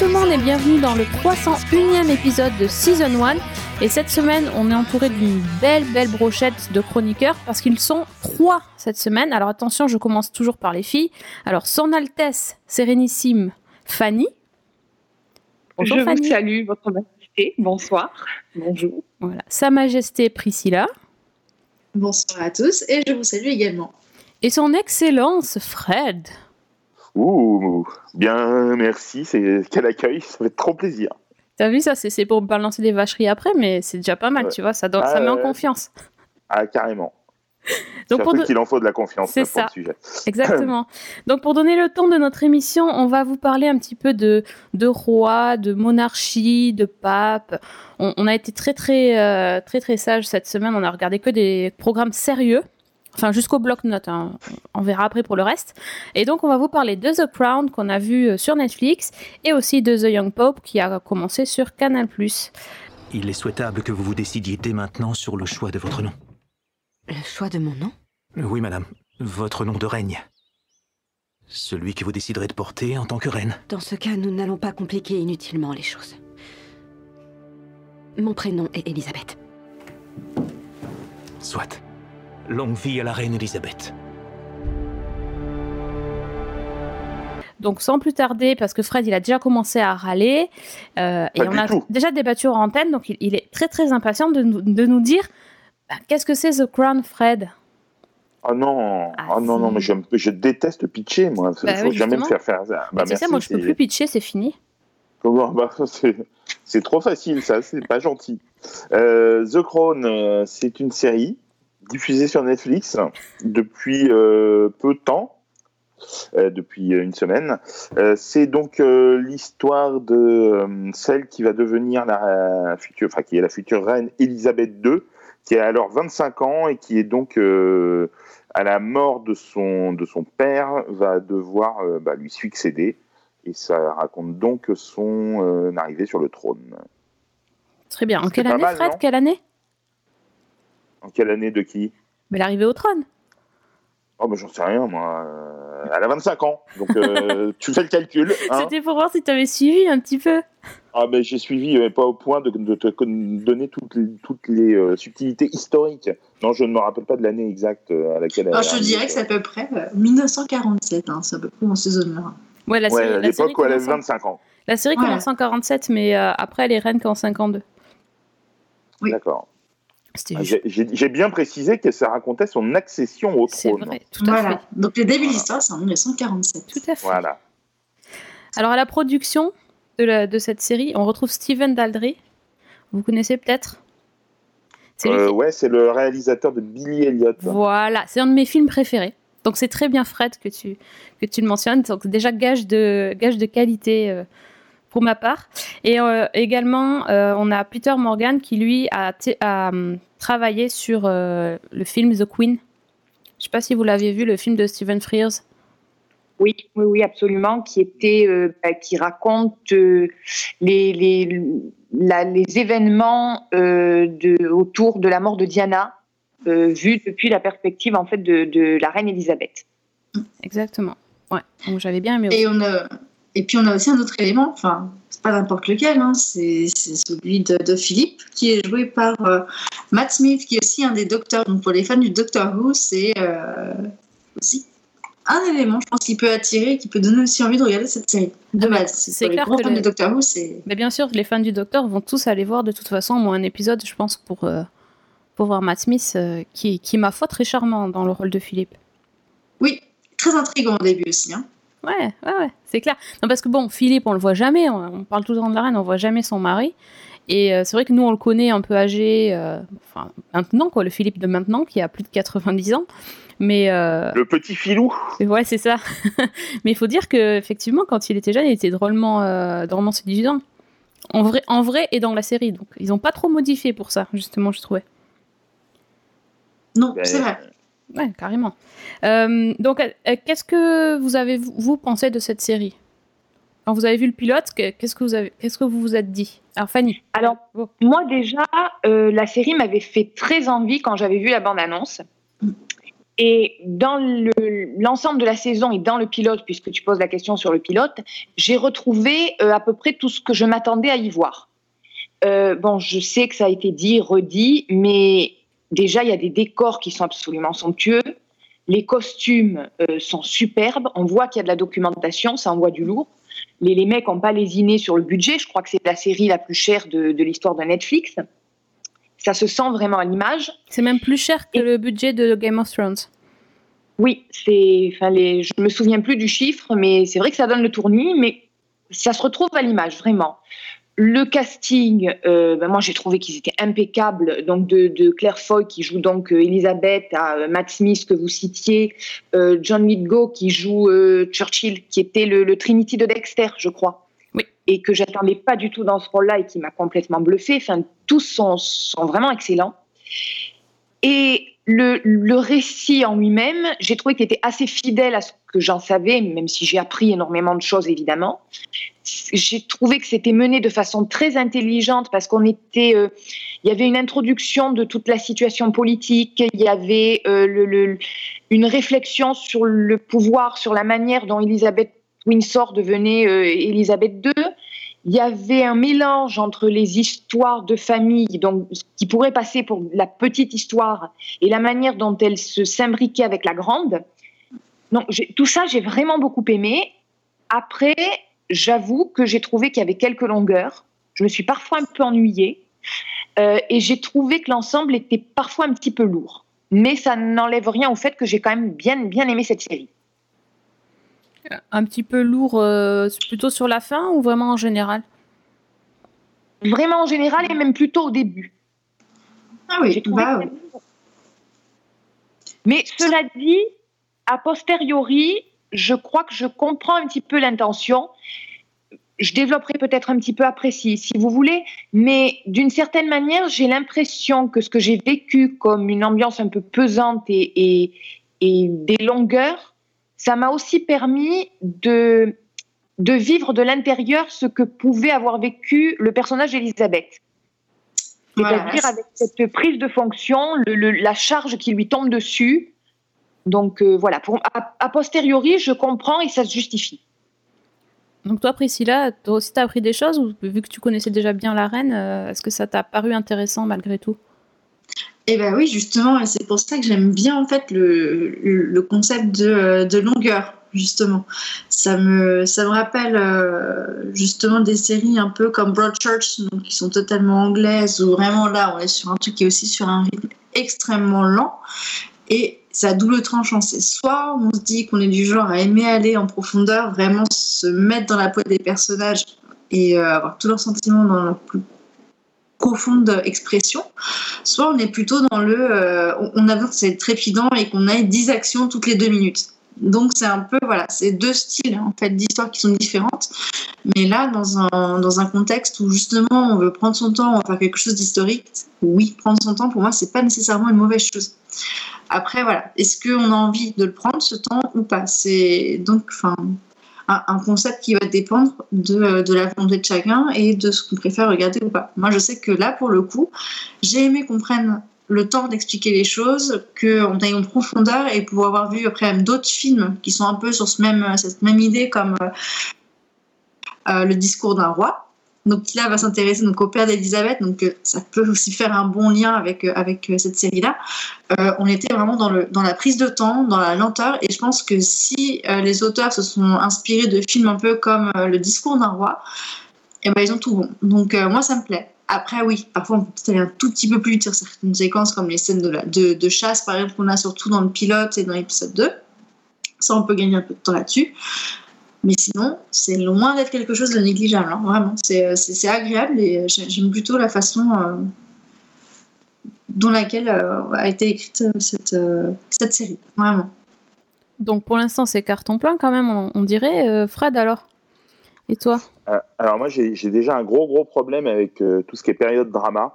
tout le monde et bienvenue dans le 301e épisode de Season 1. Et cette semaine, on est entouré d'une belle, belle brochette de chroniqueurs parce qu'ils sont trois cette semaine. Alors attention, je commence toujours par les filles. Alors, Son Altesse Sérénissime Fanny. Bonjour je Fanny. vous salue, votre majesté. Bonsoir. Bonjour. Voilà. Sa Majesté Priscilla. Bonsoir à tous et je vous salue également. Et son Excellence Fred. Ouh, bien, merci, c'est quel accueil, ça fait trop plaisir. T'as vu ça, c'est pour balancer des vacheries après, mais c'est déjà pas mal, Ouais. tu vois, ça, donne- Ah, ça met en ouais. confiance. Ah, carrément. Donc pour de- qu'il en faut de la confiance C'est là, pour ça. le sujet. Exactement. Donc pour donner le ton de notre émission, on va vous parler un petit peu de, de roi, de monarchie, de pape. On, on a été très très euh, très très sage cette semaine. On a regardé que des programmes sérieux. Enfin jusqu'au bloc-notes. hein. On verra après pour le reste. Et donc on va vous parler de The Crown qu'on a vu euh, sur Netflix et aussi de The Young Pope qui a commencé sur Canal+. Il est souhaitable que vous vous décidiez dès maintenant sur le choix de votre nom. Le choix de mon nom? Oui, madame. Votre nom de règne. Celui que vous déciderez de porter en tant que reine. Dans ce cas, nous n'allons pas compliquer inutilement les choses. Mon prénom est Elisabeth. Soit. Longue vie à la reine Elisabeth. Donc sans plus tarder, parce que Fred il a déjà commencé à râler, euh, et on a tout. déjà débattu en antenne, donc il, il est très très impatient de nous, de nous dire bah, qu'est-ce que c'est The Crown, Fred? Oh non, Ah, oh non, non, mais je déteste pitcher, moi. Il Bah faut oui, jamais me faire faire ça. Bah, Tu sais, merci, moi je peux plus pitcher, c'est fini. Comment? Bah, c'est- C'est trop facile, ça, c'est pas gentil. Euh, The Crown, euh, c'est une série diffusée sur Netflix depuis euh, peu de temps, euh, depuis une semaine. Euh, c'est donc euh, l'histoire de euh, celle qui va devenir la future, enfin qui est la future reine Elisabeth II, qui a alors 25 ans et qui est donc euh, à la mort de son de son père va devoir euh, bah, lui succéder. Et ça raconte donc son euh, arrivée sur le trône. Très bien. En quelle année, mal, Fred? Quelle année? En quelle année de qui? Mais l'arrivée au trône. Oh, mais j'en sais rien, moi. Euh, Elle a 25 ans, donc euh, tu fais le calcul. hein. C'était pour voir si tu avais suivi un petit peu. Ah, mais j'ai suivi, mais pas au point de, de te donner toutes les, toutes les euh, subtilités historiques. Non, je ne me rappelle pas de l'année exacte à laquelle elle Alors, est je te dirais que c'est à peu près euh, 1947, hein, c'est à peu près dans ces zones-là. Ouais, la Ouais, série, à l'époque où elle avait commence, en, 25 ans. la série Ouais. commence en 47, mais euh, après elle est reine qu'en 52. Oui. D'accord. Ah, juste. J'ai bien précisé que ça racontait son accession au C'est trône. vrai, tout à Voilà. fait. Donc, le début de Voilà. l'histoire, c'est en 1947. Tout à fait. Voilà. Alors à la production de, la- de cette série, on retrouve Steven Daldry. Vous connaissez peut-être? C'est lui Euh, qui- ouais, c'est le réalisateur de Billy Elliot. Voilà, c'est un de mes films préférés. Donc c'est très bien Fred que tu que tu le mentionnes. Donc déjà gage de gage de qualité euh, pour ma part. Et euh, également euh, on a Peter Morgan qui lui a, hum, travaillé sur euh, le film The Queen. Je sais pas si vous l'avez vu le film de Stephen Frears. Oui, oui, oui, absolument, qui était, euh, bah, qui raconte euh, les, les, la- les événements euh, de, autour de la mort de Diana, euh, vus depuis la perspective en fait de, de la reine Elisabeth. Exactement. Ouais. Donc j'avais bien aimé. aussi. Et, on a... Et puis, on a aussi un autre élément, enfin, c'est pas n'importe lequel, hein, c'est celui de, de Philippe, qui est joué par euh, Matt Smith, qui est aussi un des docteurs. Donc, pour les fans du Doctor Who, c'est euh, aussi un élément, je pense, qui peut attirer, qui peut donner aussi envie de regarder cette série. De Ah base, c'est les clair gros que fans du Doctor Who, c'est. Mais bien sûr, les fans du Docteur vont tous aller voir de toute façon au moins un épisode, je pense, pour, euh, pour voir Matt Smith, qui, qui ma foi très charmant dans le rôle de Philippe. Oui, très intriguant au début aussi. Hein. Ouais, ouais, ouais, c'est clair. Non, parce que bon, Philippe, on le voit jamais, on, on parle tout le temps de la reine, on voit jamais son mari. Et euh, c'est vrai que nous, on le connaît un peu âgé, euh, enfin, maintenant, quoi, le Philippe de maintenant, qui a plus de 90 ans. Mais euh, Le petit filou. ouais, c'est ça. Mais il faut dire que effectivement, quand il était jeune, il était drôlement, euh, drôlement séduisant. En vrai, en vrai et dans la série. Donc, ils n'ont pas trop modifié pour ça, justement, je trouvais. Non, Ben, c'est vrai. Ouais, carrément. Euh, donc, euh, qu'est-ce que vous avez, vous, pensé de cette série? Quand vous avez vu le pilote, que- qu'est-ce que vous avez, qu'est-ce que vous vous êtes dit? Alors Fanny. Alors, moi déjà, euh, la série m'avait fait très envie quand j'avais vu la bande-annonce. Et dans le- l'ensemble de la saison et dans le pilote, puisque tu poses la question sur le pilote, j'ai retrouvé euh, à peu près tout ce que je m'attendais à y voir. Euh, bon, je sais que ça a été dit, redit, mais déjà, il y a des décors qui sont absolument somptueux. Les costumes euh, sont superbes. On voit qu'il y a de la documentation, ça envoie du lourd. Les, les mecs n'ont pas lésiné sur le budget. Je crois que c'est la série la plus chère de, de l'histoire de Netflix. Ça se sent vraiment à l'image. C'est même plus cher que le budget de Game of Thrones. Oui, c'est, enfin, les, je me souviens plus du chiffre, mais c'est vrai que ça donne le tournis, mais ça se retrouve à l'image, vraiment. Le casting, euh, ben moi j'ai trouvé qu'ils étaient impeccables. Donc de, de Claire Foy qui joue donc euh, Elisabeth, à euh, Matt Smith que vous citiez, euh, John Lithgow qui joue euh, Churchill, qui était le, le Trinity de Dexter, je crois. Oui. Et que j'attendais pas du tout dans ce rôle-là et qui m'a complètement bluffé. Enfin, tous sont, sont vraiment excellents. Et le, le récit en lui-même, j'ai trouvé qu'il était assez fidèle à ce que j'en savais, même si j'ai appris énormément de choses évidemment. J'ai trouvé que c'était mené de façon très intelligente parce qu'on était, euh, il y avait une introduction de toute la situation politique, il y avait euh, une réflexion sur le pouvoir, sur la manière dont Elisabeth Windsor devenait euh, Elisabeth II. Il y avait un mélange entre les histoires de famille, donc qui pourrait passer pour la petite histoire, et la manière dont elle se s'imbriquait avec la grande. Donc tout ça, j'ai vraiment beaucoup aimé. Après, j'avoue que j'ai trouvé qu'il y avait quelques longueurs. Je me suis parfois un peu ennuyée. Euh, et j'ai trouvé que l'ensemble était parfois un petit peu lourd. Mais ça n'enlève rien au fait que j'ai quand même bien, bien aimé cette série. Un petit peu lourd, euh, plutôt sur la fin ou vraiment en général? Vraiment en général et même plutôt au début. Ah oui, J'ai trouvé bah oui. Mais cela dit, a posteriori, je crois que je comprends un petit peu l'intention. Je développerai peut-être un petit peu après si, si vous voulez, mais d'une certaine manière, j'ai l'impression que ce que j'ai vécu comme une ambiance un peu pesante et, et, et des longueurs, ça m'a aussi permis de, de vivre de l'intérieur ce que pouvait avoir vécu le personnage d'Elisabeth. Voilà. C'est-à-dire avec cette prise de fonction, le- le- la charge qui lui tombe dessus. Donc euh, voilà, pour, a, a posteriori, je comprends et ça se justifie. Donc toi, Priscilla, toi aussi t'as appris des choses ou vu que tu connaissais déjà bien la reine, euh, est-ce que ça t'a paru intéressant malgré tout? Eh ben oui, justement, et c'est pour ça que j'aime bien en fait le, le, le concept de, de longueur, justement. Ça me, ça me rappelle euh, justement des séries un peu comme Broadchurch, donc qui sont totalement anglaises, où vraiment là, on est sur un truc qui est aussi sur un rythme extrêmement lent. Et c'est à double tranchant. C'est soit on se dit qu'on est du genre à aimer aller en profondeur, vraiment se mettre dans la peau des personnages et euh, avoir tous leurs sentiments dans leur plus profonde expression, soit on est plutôt dans le euh, on- a besoin que c'est trépidant et qu'on ait 10 actions toutes les deux minutes. Donc c'est un peu voilà, c'est deux styles en fait d'histoires qui sont différentes. Mais là dans un dans un contexte où justement on veut prendre son temps, on va faire quelque chose d'historique, oui, prendre son temps pour moi c'est pas nécessairement une mauvaise chose. Après voilà, est-ce qu'on a envie de le prendre ce temps ou pas? C'est donc un, concept qui va dépendre de, de la volonté de chacun et de ce qu'on préfère regarder ou pas. Moi, je sais que là, pour le coup, j'ai aimé qu'on prenne le temps d'expliquer les choses, qu'on aille en profondeur et pour avoir vu après d'autres films qui sont un peu sur ce même, cette même idée comme euh, euh, Le discours d'un roi. Donc là va s'intéresser donc au père d'Elisabeth, donc euh, ça peut aussi faire un bon lien avec euh, avec euh, cette série-là. Euh, on était vraiment dans le dans la prise de temps, dans la lenteur, et je pense que si les auteurs se sont inspirés de films un peu comme Le discours d'un roi, et ben ils ont tout bon. Donc moi ça me plaît. Après oui, parfois on peut aller un tout petit peu plus vite sur certaines séquences comme les scènes de, de, de chasse par exemple qu'on a surtout dans le pilote et dans l'épisode 2. Ça on peut gagner un peu de temps là-dessus. Mais sinon, c'est loin d'être quelque chose de négligeable, hein, vraiment. C'est, c'est, agréable et j'aime plutôt la façon euh, dont laquelle euh, a été écrite euh, cette, euh, cette série, vraiment. Donc pour l'instant c'est carton plein quand même, on, on dirait. Euh, Fred alors Et toi? Euh, alors moi, j'ai j'ai déjà un gros gros problème avec euh, tout ce qui est période drama.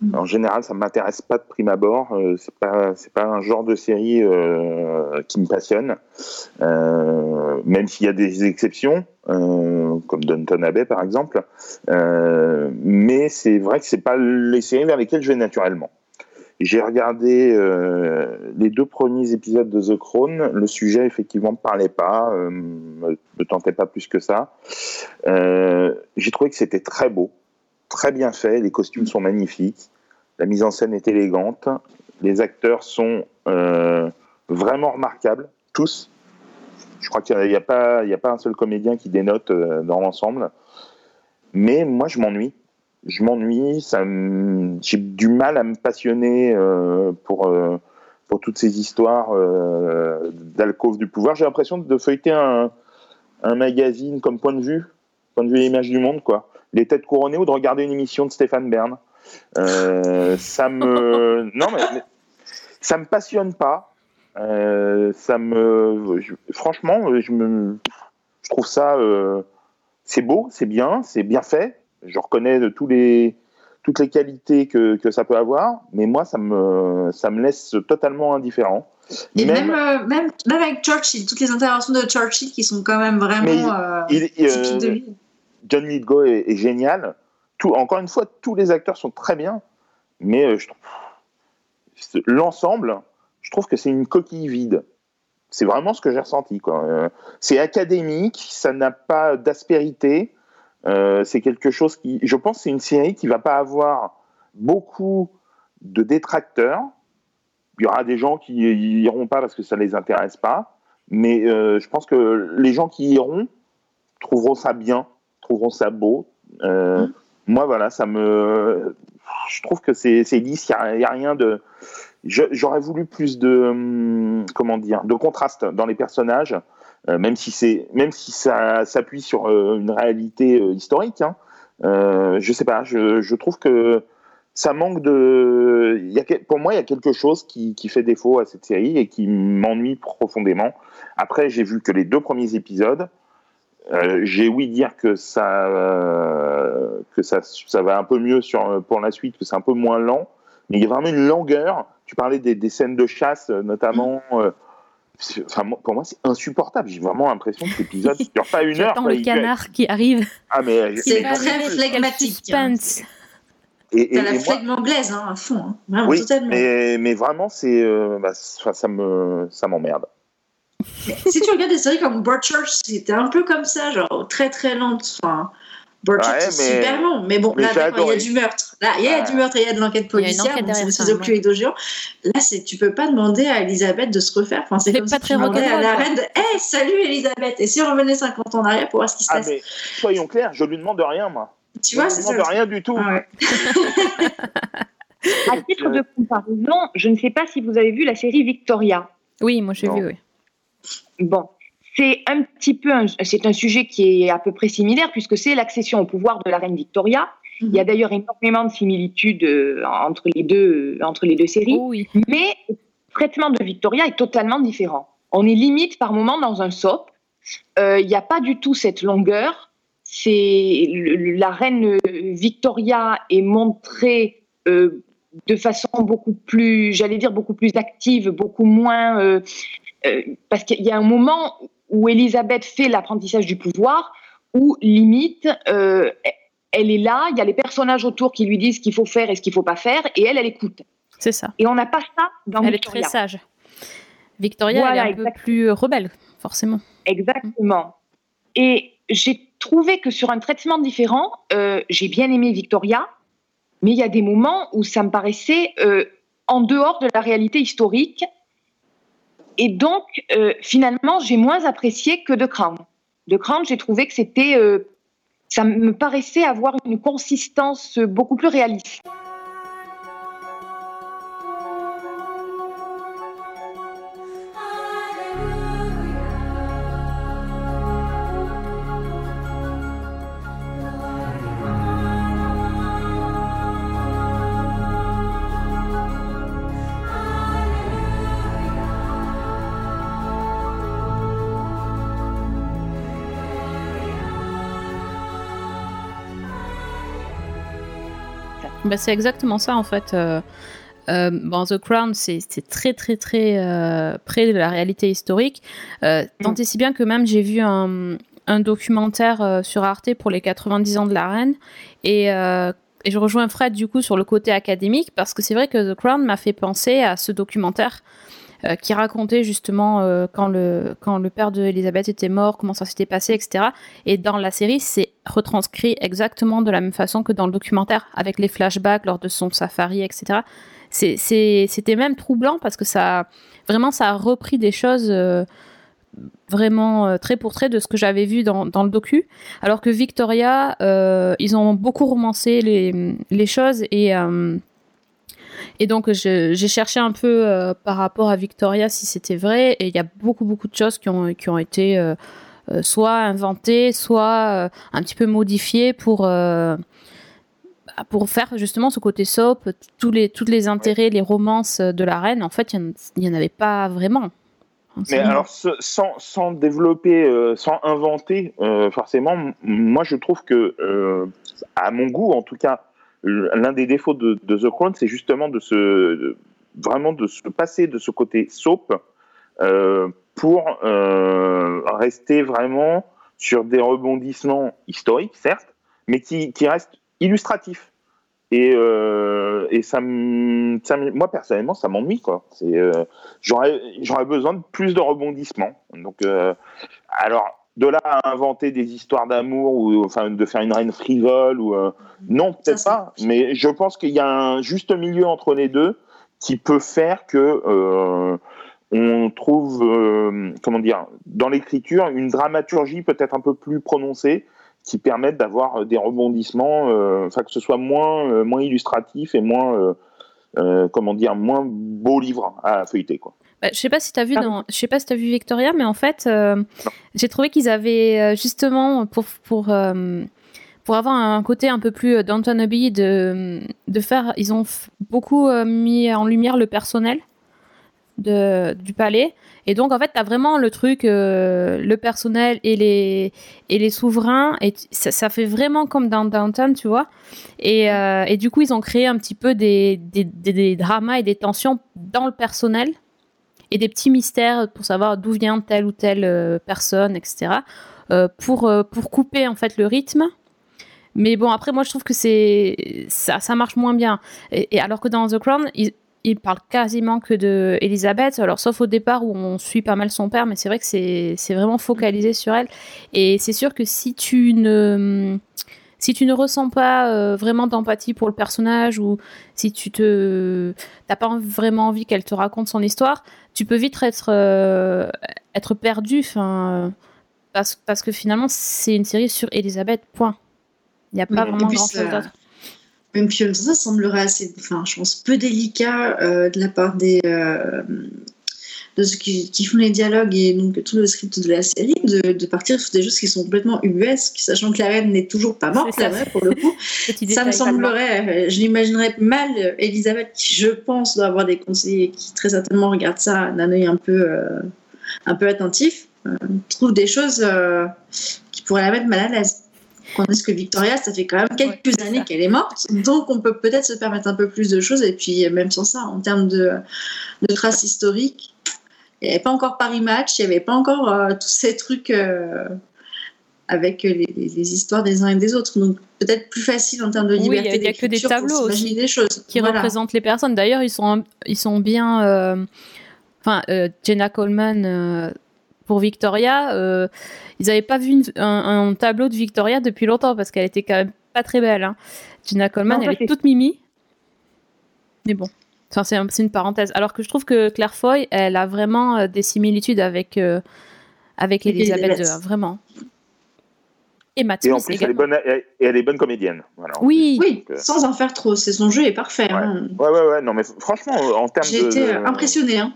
Mm. En général, ça m'intéresse pas de prime abord. Euh, c'est pas pas un genre de série euh, qui me passionne. Euh, même s'il y a des exceptions, euh, comme Downton Abbey par exemple. Mais c'est vrai que c'est pas les séries vers lesquelles je vais naturellement. J'ai regardé les deux premiers épisodes de The Crown. Le sujet, effectivement, me parlait pas, me, me tentait pas plus que ça. J'ai trouvé que c'était très beau, très bien fait. Les costumes sont magnifiques. La mise en scène est élégante. Les acteurs sont euh, vraiment remarquables, tous. Je crois qu'il n'y a, pas- a pas un seul comédien qui dénote euh, dans l'ensemble. Mais moi, je m'ennuie. Je m'ennuie. J'ai du mal à me passionner euh, pour, pour toutes ces histoires d'alcôve du pouvoir. J'ai l'impression de feuilleter un, un magazine comme point de vue, point de vue et image du monde, quoi. Les têtes couronnées ou de regarder une émission de Stéphane Bern. Euh, ça me. Non, mais, mais ça me passionne pas. Euh, ça me. je- franchement, je me. Je trouve ça. euh, c'est beau, c'est bien, c'est bien fait. Je reconnais de tous les, toutes les qualités que, que ça peut avoir, mais moi, ça me, ça me laisse totalement indifférent. Et même, euh, même, même avec Churchill, toutes les interventions de Churchill qui sont quand même vraiment euh, il- il, typiques euh, de lui. John Lithgow est, génial. Encore une fois, tous les acteurs sont très bien, mais euh, l'ensemble, je trouve que c'est une coquille vide. C'est vraiment ce que j'ai ressenti. Euh, c'est académique, ça n'a pas d'aspérité. Euh, c'est quelque chose qui, je pense, c'est une série qui va pas avoir beaucoup de détracteurs. Il y aura des gens qui iront pas parce que ça les intéresse pas, mais je pense que les gens qui iront trouveront ça bien, trouveront ça beau. Euh, Mm. Moi, voilà, ça me, je trouve que c'est c'est lisse. Il y a, rien de. J'aurais voulu plus de, hum, comment dire, de contraste dans les personnages, euh, même si même si ça s'appuie sur euh, une réalité historique. Hein. Je sais pas. Je, je trouve que ça manque de. Il y a, pour moi, il y a quelque chose qui, qui fait défaut à cette série et qui m'ennuie profondément. Après, j'ai vu que les deux premiers épisodes. Euh, j'ai ouï dire que ça, euh, que ça, ça va un peu mieux sur, pour la suite, que c'est un peu moins lent, mais il y a vraiment une longueur. Tu parlais des, des scènes de chasse, euh, notamment. euh, enfin, moi- pour moi, c'est insupportable. J'ai vraiment l'impression que l'épisode ne dure pas une heure. Le Il- canard qui arrive. Ah, mais, C'est très flegmatique. hein. et, et- T'as la et moi- flegme anglaise hein, à fond, hein. vraiment oui, totalement. mais, mais vraiment, c'est, euh, bah, ça me, ça m'emmerde. si tu regardes des séries comme Broadchurch, c'était un peu comme ça, genre très très lente. Enfin, Broadchurch, Ouais, c'est super long. Mais bon, mais là, il y a du meurtre. Là, il y a Ouais. du meurtre et il y a de l'enquête Il y a une policière. c'est derrière une ça, espèce de ouais. Cluedo géant. Là, c'est, tu peux pas demander à Elisabeth de se refaire. Enfin, c'est comme pas si très tu demandais à la reine de Hey, salut Elisabeth Et si on revenait 50 ans en arrière pour voir ce qui se Ah, passe mais soyons clairs, je lui demande rien, moi. Tu je vois, lui c'est ça. demande rien du tout. Ah ouais. À titre de comparaison, je ne sais pas si vous avez vu la série Victoria. Oui, moi j'ai vu, oui. Bon, c'est un petit peu, c'est un sujet qui est à peu près similaire puisque c'est l'accession au pouvoir de la reine Victoria. Il y a d'ailleurs énormément de similitudes euh, entre les deux, euh, entre les deux séries, Oh oui. mais le traitement de Victoria est totalement différent. On est limite par moment dans un soap. Euh, Il n'y a pas du tout cette longueur. C'est la reine Victoria est montrée euh, de façon beaucoup plus, j'allais dire beaucoup plus active, beaucoup moins, euh, parce qu'il y a un moment où Elisabeth fait l'apprentissage du pouvoir, où limite, euh, elle est là, il y a les personnages autour qui lui disent ce qu'il faut faire et ce qu'il faut pas faire, et elle, elle écoute. C'est ça. Et on n'a pas ça dans Elle est Victoria. très sage. Victoria, Voilà, elle est un peu plus rebelle, forcément. Exactement. Et j'ai trouvé que sur un traitement différent, euh, j'ai bien aimé Victoria, mais il y a des moments où ça me paraissait euh, en dehors de la réalité historique. Et donc, euh, finalement, j'ai moins apprécié que The Crown. The Crown, j'ai trouvé que c'était. euh, ça me paraissait avoir une consistance beaucoup plus réaliste. Bah, c'est exactement ça en fait. Euh, euh, bon, The Crown, c'est très très très euh, près de la réalité historique. Euh, tant et si bien que même j'ai vu un, un documentaire sur Arte pour les 90 ans de la reine et, et je rejoins Fred du coup sur le côté académique parce que c'est vrai que The Crown m'a fait penser à ce documentaire euh, qui racontait justement euh, quand le quand le père de Elisabeth était mort, comment ça s'était passé, etc. Et dans la série, c'est retranscrit exactement de la même façon que dans le documentaire, avec les flashbacks lors de son safari, etc. C'était même troublant parce que ça vraiment ça a repris des choses euh, vraiment euh, trait pour trait de ce que j'avais vu dans, dans le docu. Alors que Victoria, ils ont beaucoup romancé les, les choses et et donc, j'ai cherché un peu euh, par rapport à Victoria si c'était vrai. Et il y a beaucoup, beaucoup de choses qui ont, qui ont été euh, euh, soit inventées, soit un petit peu modifiées pour, bah, pour faire justement ce côté soap. Tous les, tous les intérêts, les romances de la reine, en fait, il n'y en, avait pas vraiment. Mais alors, ce- sans, sans développer, euh, sans inventer, euh, forcément, moi je trouve que, euh, à mon goût en tout cas, l'un des défauts de, The Crown, c'est justement de se, vraiment de se passer de ce côté soap euh, pour euh, rester vraiment sur des rebondissements historiques, certes, mais qui, restent illustratifs. Et, euh, et ça, ça moi personnellement, ça m'ennuie quoi. J'aurais, besoin de plus de rebondissements. Donc, alors de là à inventer des histoires d'amour ou enfin de faire une reine frivole ou euh, non peut-être pas. Mais je pense qu'il y a un juste milieu entre les deux qui peut faire que euh, on trouve euh, comment dire dans l'écriture une dramaturgie peut-être un peu plus prononcée qui permettent d'avoir des rebondissements, enfin que ce soit moins moins illustratif et moins comment dire moins beau livre à feuilleter quoi. Bah, je sais pas si t'as vu Ah. dans, je sais pas si t'as vu Victoria, mais en fait, euh, j'ai trouvé qu'ils avaient euh, justement pour pour euh, pour avoir un côté un peu plus Downton Abbey de de faire, ils ont beaucoup mis en lumière le personnel de du palais. Et donc en fait t'as vraiment le truc euh, le personnel et les et les souverains et ça, ça fait vraiment comme dans Downton tu vois. Et et du coup ils ont créé un petit peu des des, des, des dramas et des tensions dans le personnel et des petits mystères pour savoir d'où vient telle ou telle euh, personne, etc. euh, pour, euh, pour couper en fait le rythme. Mais bon, après, moi, je trouve que c'est ça, ça marche moins bien. Et, alors que dans The Crown, il, il parle quasiment que de Elisabeth, alors sauf au départ où on suit pas mal son père, mais c'est vrai que c'est vraiment focalisé sur elle. Et c'est sûr que si tu ne si tu ne ressens pas euh, vraiment d'empathie pour le personnage ou si tu te t'as pas vraiment envie qu'elle te raconte son histoire, tu peux vite être euh, être perdu, enfin parce, parce que finalement c'est une série sur Elisabeth. Point. Il n'y a pas Oui, vraiment grand chose d'autre. Même puis ça semblerait assez, enfin, je pense, peu délicat euh, de la part des, de ceux qui, qui font les dialogues et donc tout le script de la série, de, de partir sur des choses qui sont complètement ubuesques, sachant que la reine n'est toujours pas morte, la vraie, pour le coup. Ça me semblerait, euh, je l'imaginerais mal, euh, Elisabeth, qui je pense doit avoir des conseillers qui très certainement regardent ça d'un œil un peu, euh, un peu attentif, euh, trouve des choses euh, qui pourraient la mettre mal à l'aise. Tandis que Victoria, ça fait quand même quelques Ouais, années qu'elle est morte, donc on peut peut-être se permettre un peu plus de choses, et puis même sans ça, en termes de, de traces historiques, il n'y avait pas encore Paris Match, il n'y avait pas encore euh, tous ces trucs euh, avec les, les- les histoires des uns et des autres, donc peut-être plus facile en termes de Oui, il y a- liberté il y a que des tableaux s'imaginer des choses. qui Voilà. représentent les personnes. D'ailleurs, ils sont, ils sont bien. euh, Enfin, euh, Jenna Coleman euh, pour Victoria, euh, ils n'avaient pas vu une- un, un tableau de Victoria depuis longtemps parce qu'elle était quand même pas très belle. Hein. Jenna Coleman, Non, elle est toute mimi. Mais bon, enfin, c'est un- une parenthèse. Alors que je trouve que Claire Foy, elle a vraiment euh, des similitudes avec, euh, avec Elisabeth. II, vraiment. Et Matt Et en plus, elle est bonne, et elle est bonne comédienne. Voilà. Oui, Oui, Donc, euh, sans en faire trop, c'est son jeu est parfait. hein. Ouais, ouais, ouais. Non, mais franchement, en termes J'ai de, été euh, impressionnée. Hein.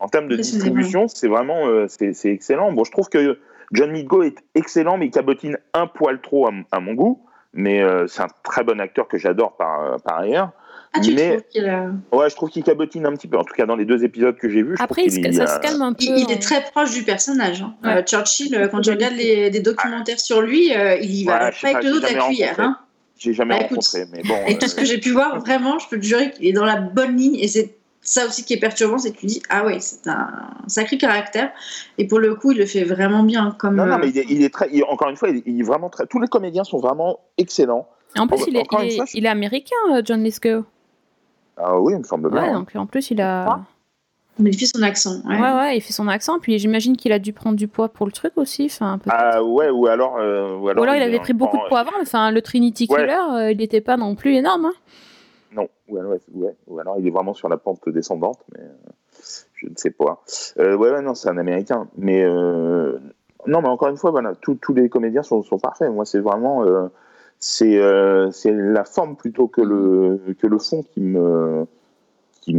en termes de distribution, c'est vraiment, euh, c'est c'est excellent. Bon, je trouve que John Lithgow est excellent, mais il cabotine un poil trop à, mon goût. Mais euh, c'est un très bon acteur que j'adore par, par ailleurs. Ah, tu Mais- trouves qu'il a- Ouais, je trouve qu'il cabotine un petit peu. En tout cas, dans les deux épisodes que j'ai vus. je après, trouve il ça a- se calme un peu. il, est très proche du personnage. hein. Ouais. Euh, Churchill, euh, quand je regarde les, des documentaires sur lui, euh, il y va Ouais, pas avec le dos de la cuillère. Hein. J'ai jamais Bah, écoute, rencontré, mais bon. Et tout ce euh, que j'ai pu voir, vraiment, je peux te jurer qu'il est dans la bonne ligne. Et c'est ça aussi qui est perturbant, c'est que tu dis, ah ouais, c'est un sacré caractère. Et pour le coup, il le fait vraiment bien. Comme, Non, non, euh, mais il est, il est très. il- encore une fois, il est, il est vraiment très. Tous les comédiens sont vraiment excellents. En plus, En- il est, il est- fois, je- il est américain, euh, John Lithgow. Ah oui, il me semble bien. Ouais, hein. donc en plus, il a. Mais il fait son accent. Ouais. Ouais, ouais, il fait son accent. Puis j'imagine qu'il a dû prendre du poids pour le truc aussi. Enfin, peut-être. Ah ouais, ou alors. euh, ou Ou alors, alors il avait pris beaucoup de poids avant. Enfin, le Trinity Ouais. Killer, euh, il n'était pas non plus énorme. hein. Non, ouais, ouais, ouais. ou alors il est vraiment sur la pente descendante, mais euh, je ne sais pas. Euh, ouais, ouais, non, c'est un américain. Mais euh, non, mais encore une fois, voilà, tous tous les comédiens sont, sont parfaits. Moi, c'est vraiment. C'est euh, la forme plutôt que le, que le fond qui me. Qui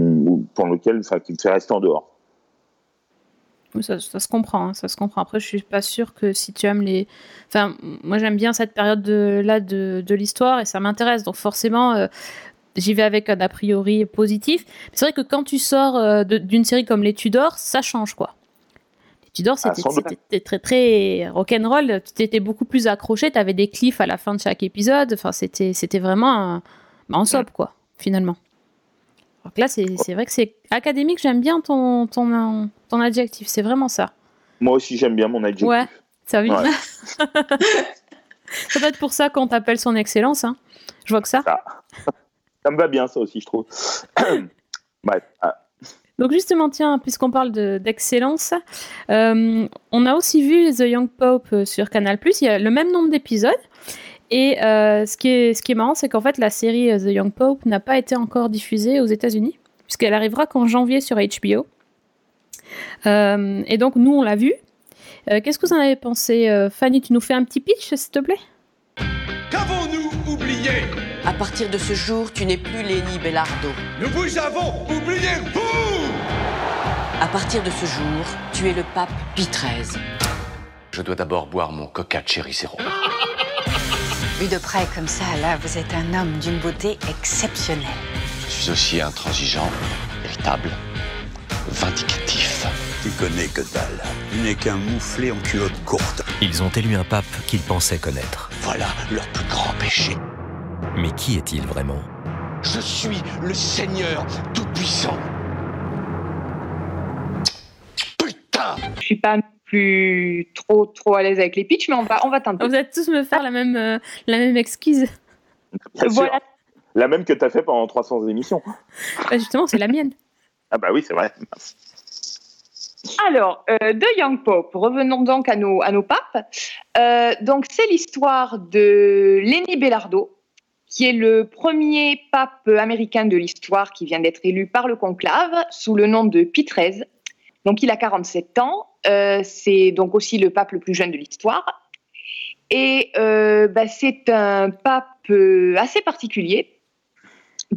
pour lequel, enfin, qui me fait rester en dehors. Ça, se comprend, hein, ça se comprend. Après, je suis pas sûre que si tu aimes les. Enfin, moi j'aime bien cette période de, là de, de l'histoire et ça m'intéresse. Donc forcément, euh, j'y vais avec un a priori positif. C'est vrai que quand tu sors euh, d'une série comme Les Tudors, ça change quoi. Les Tudors, Ah, c'était très très rock'n'roll. Tu t'étais beaucoup plus accroché. Tu avais des cliffs à la fin de chaque épisode. Enfin, c'était c'était vraiment un, bah, en soap quoi, finalement. Donc là, c'est vrai que c'est académique. J'aime bien ton, ton, ton adjectif. C'est vraiment ça. Moi aussi, j'aime bien mon adjectif. Ouais, ça veut Ouais. dire. ça doit être pour ça qu'on t'appelle son excellence. Hein. Je vois que ça. Ça me va bien, ça aussi, je trouve. Bref. Donc justement, tiens, puisqu'on parle de- d'excellence, euh, on a aussi vu The Young Pope euh, sur Canal+. Il y a le même nombre d'épisodes. Et euh, ce, qui est, ce qui est marrant, c'est qu'en fait, la série The Young Pope n'a pas été encore diffusée aux États-Unis, puisqu'elle arrivera qu'en janvier sur HBO. Euh, et donc, nous, on l'a vue. Euh, Qu'est-ce que vous en avez pensé Fanny, tu nous fais un petit pitch, s'il te plaît? Qu'avons-nous oublié? À partir de ce jour, tu n'es plus Lenny Bellardo. Nous vous avons oublié, vous À partir de ce jour, tu es le pape Pie XIII. Je dois d'abord boire mon coca cherry zéro. Vu de près comme ça, là, vous êtes un homme d'une beauté exceptionnelle. Je suis aussi intransigeant, irritable, vindicatif. Tu connais que dalle. Tu n'es qu'un mouflé en culotte courte. Ils ont élu un pape qu'ils pensaient connaître. Voilà leur plus grand péché. Mais qui est-il vraiment? Je suis le Seigneur Tout-Puissant. Je suis pas plus trop trop à l'aise avec les pitchs, mais on va on va tenter. Vous allez tous me faire la même, euh, la même excuse. bien Voilà. sûr. La même que tu as fait pendant 300 émissions. Bah, justement, c'est la mienne. Ah bah oui, c'est vrai. Alors, euh, de Young Pope, revenons donc à nos, à nos papes. Euh, donc, c'est l'histoire de Lenny Bellardo, qui est le premier pape américain de l'histoire qui vient d'être élu par le conclave sous le nom de Pie XIII. Donc, il a 47 ans. Euh, c'est donc aussi le pape le plus jeune de l'histoire. Et euh, bah, c'est un pape euh, assez particulier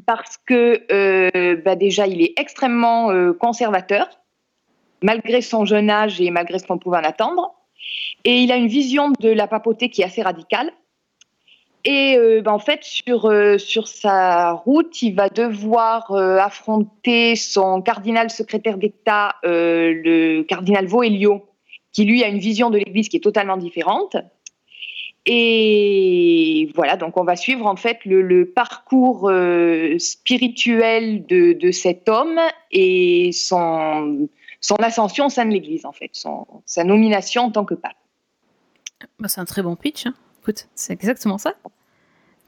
parce que bah, déjà, il est extrêmement conservateur malgré son jeune âge et malgré ce qu'on pouvait en attendre. Et il a une vision de la papauté qui est assez radicale. Et euh, ben, en fait, sur, euh, sur sa route, il va devoir euh, affronter son cardinal secrétaire d'État, le cardinal Voelio, qui lui a une vision de l'Église qui est totalement différente. Et voilà, donc on va suivre en fait le, parcours spirituel de, de cet homme et son, son ascension au sein de l'Église, en fait, son, sa nomination en tant que pape. Bah, c'est un très bon pitch. hein. Écoute, c'est exactement ça.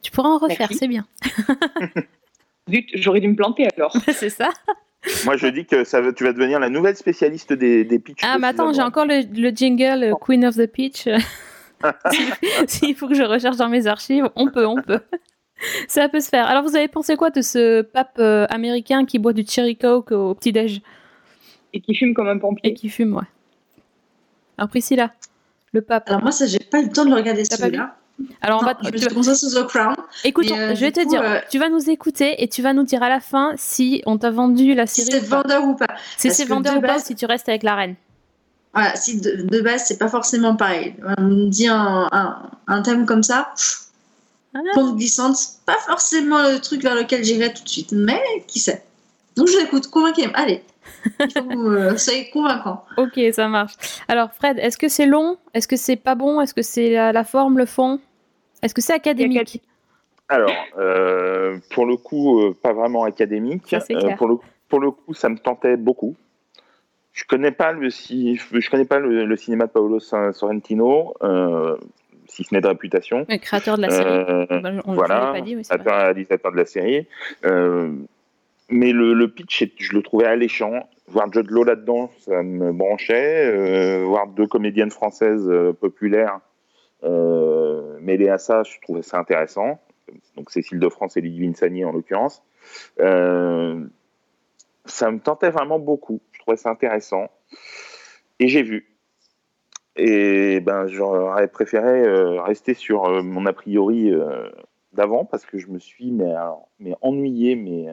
Tu pourras en refaire, c'est bien. Zut, j'aurais dû me planter alors. c'est ça. Moi, je dis que ça, tu vas devenir la nouvelle spécialiste des, des pitchs. Ah, de mais attends, j'ai encore le, le jingle euh, Queen of the Pitch. S'il- faut que je recherche dans mes archives, on peut, on peut. Ça peut se faire. Alors, vous avez pensé quoi de ce pape euh, américain qui boit du cherry coke au petit-déj? Et qui fume comme un Et pompier. qui fume, ouais. Alors, Priscilla, le pape. Alors moi, ça, j'ai pas eu le temps de le regarder celui-là. Alors, on Non, va. The Crown. Écoute, euh, je vais te coup, dire, euh, tu vas nous écouter et tu vas nous dire à la fin si on t'a vendu la Si série. c'est ou pas. vendeur ou pas. Si c'est vendeur de ou pas, ou si tu restes avec la reine. Voilà, si de, de base, c'est pas forcément pareil. On me dit un, un, un thème comme ça, Ah. pente glissante, c'est pas forcément le truc vers lequel j'irai tout de suite, mais qui sait. Donc je l'écoute, convainquez Allez, il faut que vous euh, soyez convaincant. Ok, ça marche. Alors, Fred, est-ce que c'est long? Est-ce que c'est pas bon? Est-ce que c'est la, la forme, le fond? Est-ce que c'est académique Alors, euh, pour le coup, euh, pas vraiment académique. Ça, Euh, clair. pour, le, pour le coup, ça me tentait beaucoup. Je connais pas le, si, je connais pas le, le cinéma de Paolo Sorrentino, si ce n'est de réputation. Le créateur de la série. Bah, on- voilà, pas dit, et réalisateur de la série. Mais le, le pitch, je le trouvais alléchant. Voir Judd Law là-dedans, ça me branchait. Euh, voir deux comédiennes françaises euh, populaires euh, mêlées à ça, je trouvais ça intéressant. Donc Cécile de France et Ludivine Sagné en l'occurrence. Euh, ça me tentait vraiment beaucoup. Je trouvais ça intéressant. Et j'ai vu. Et ben, j'aurais préféré euh, rester sur mon a priori d'avant parce que je me suis mais, mais ennuyé, mais,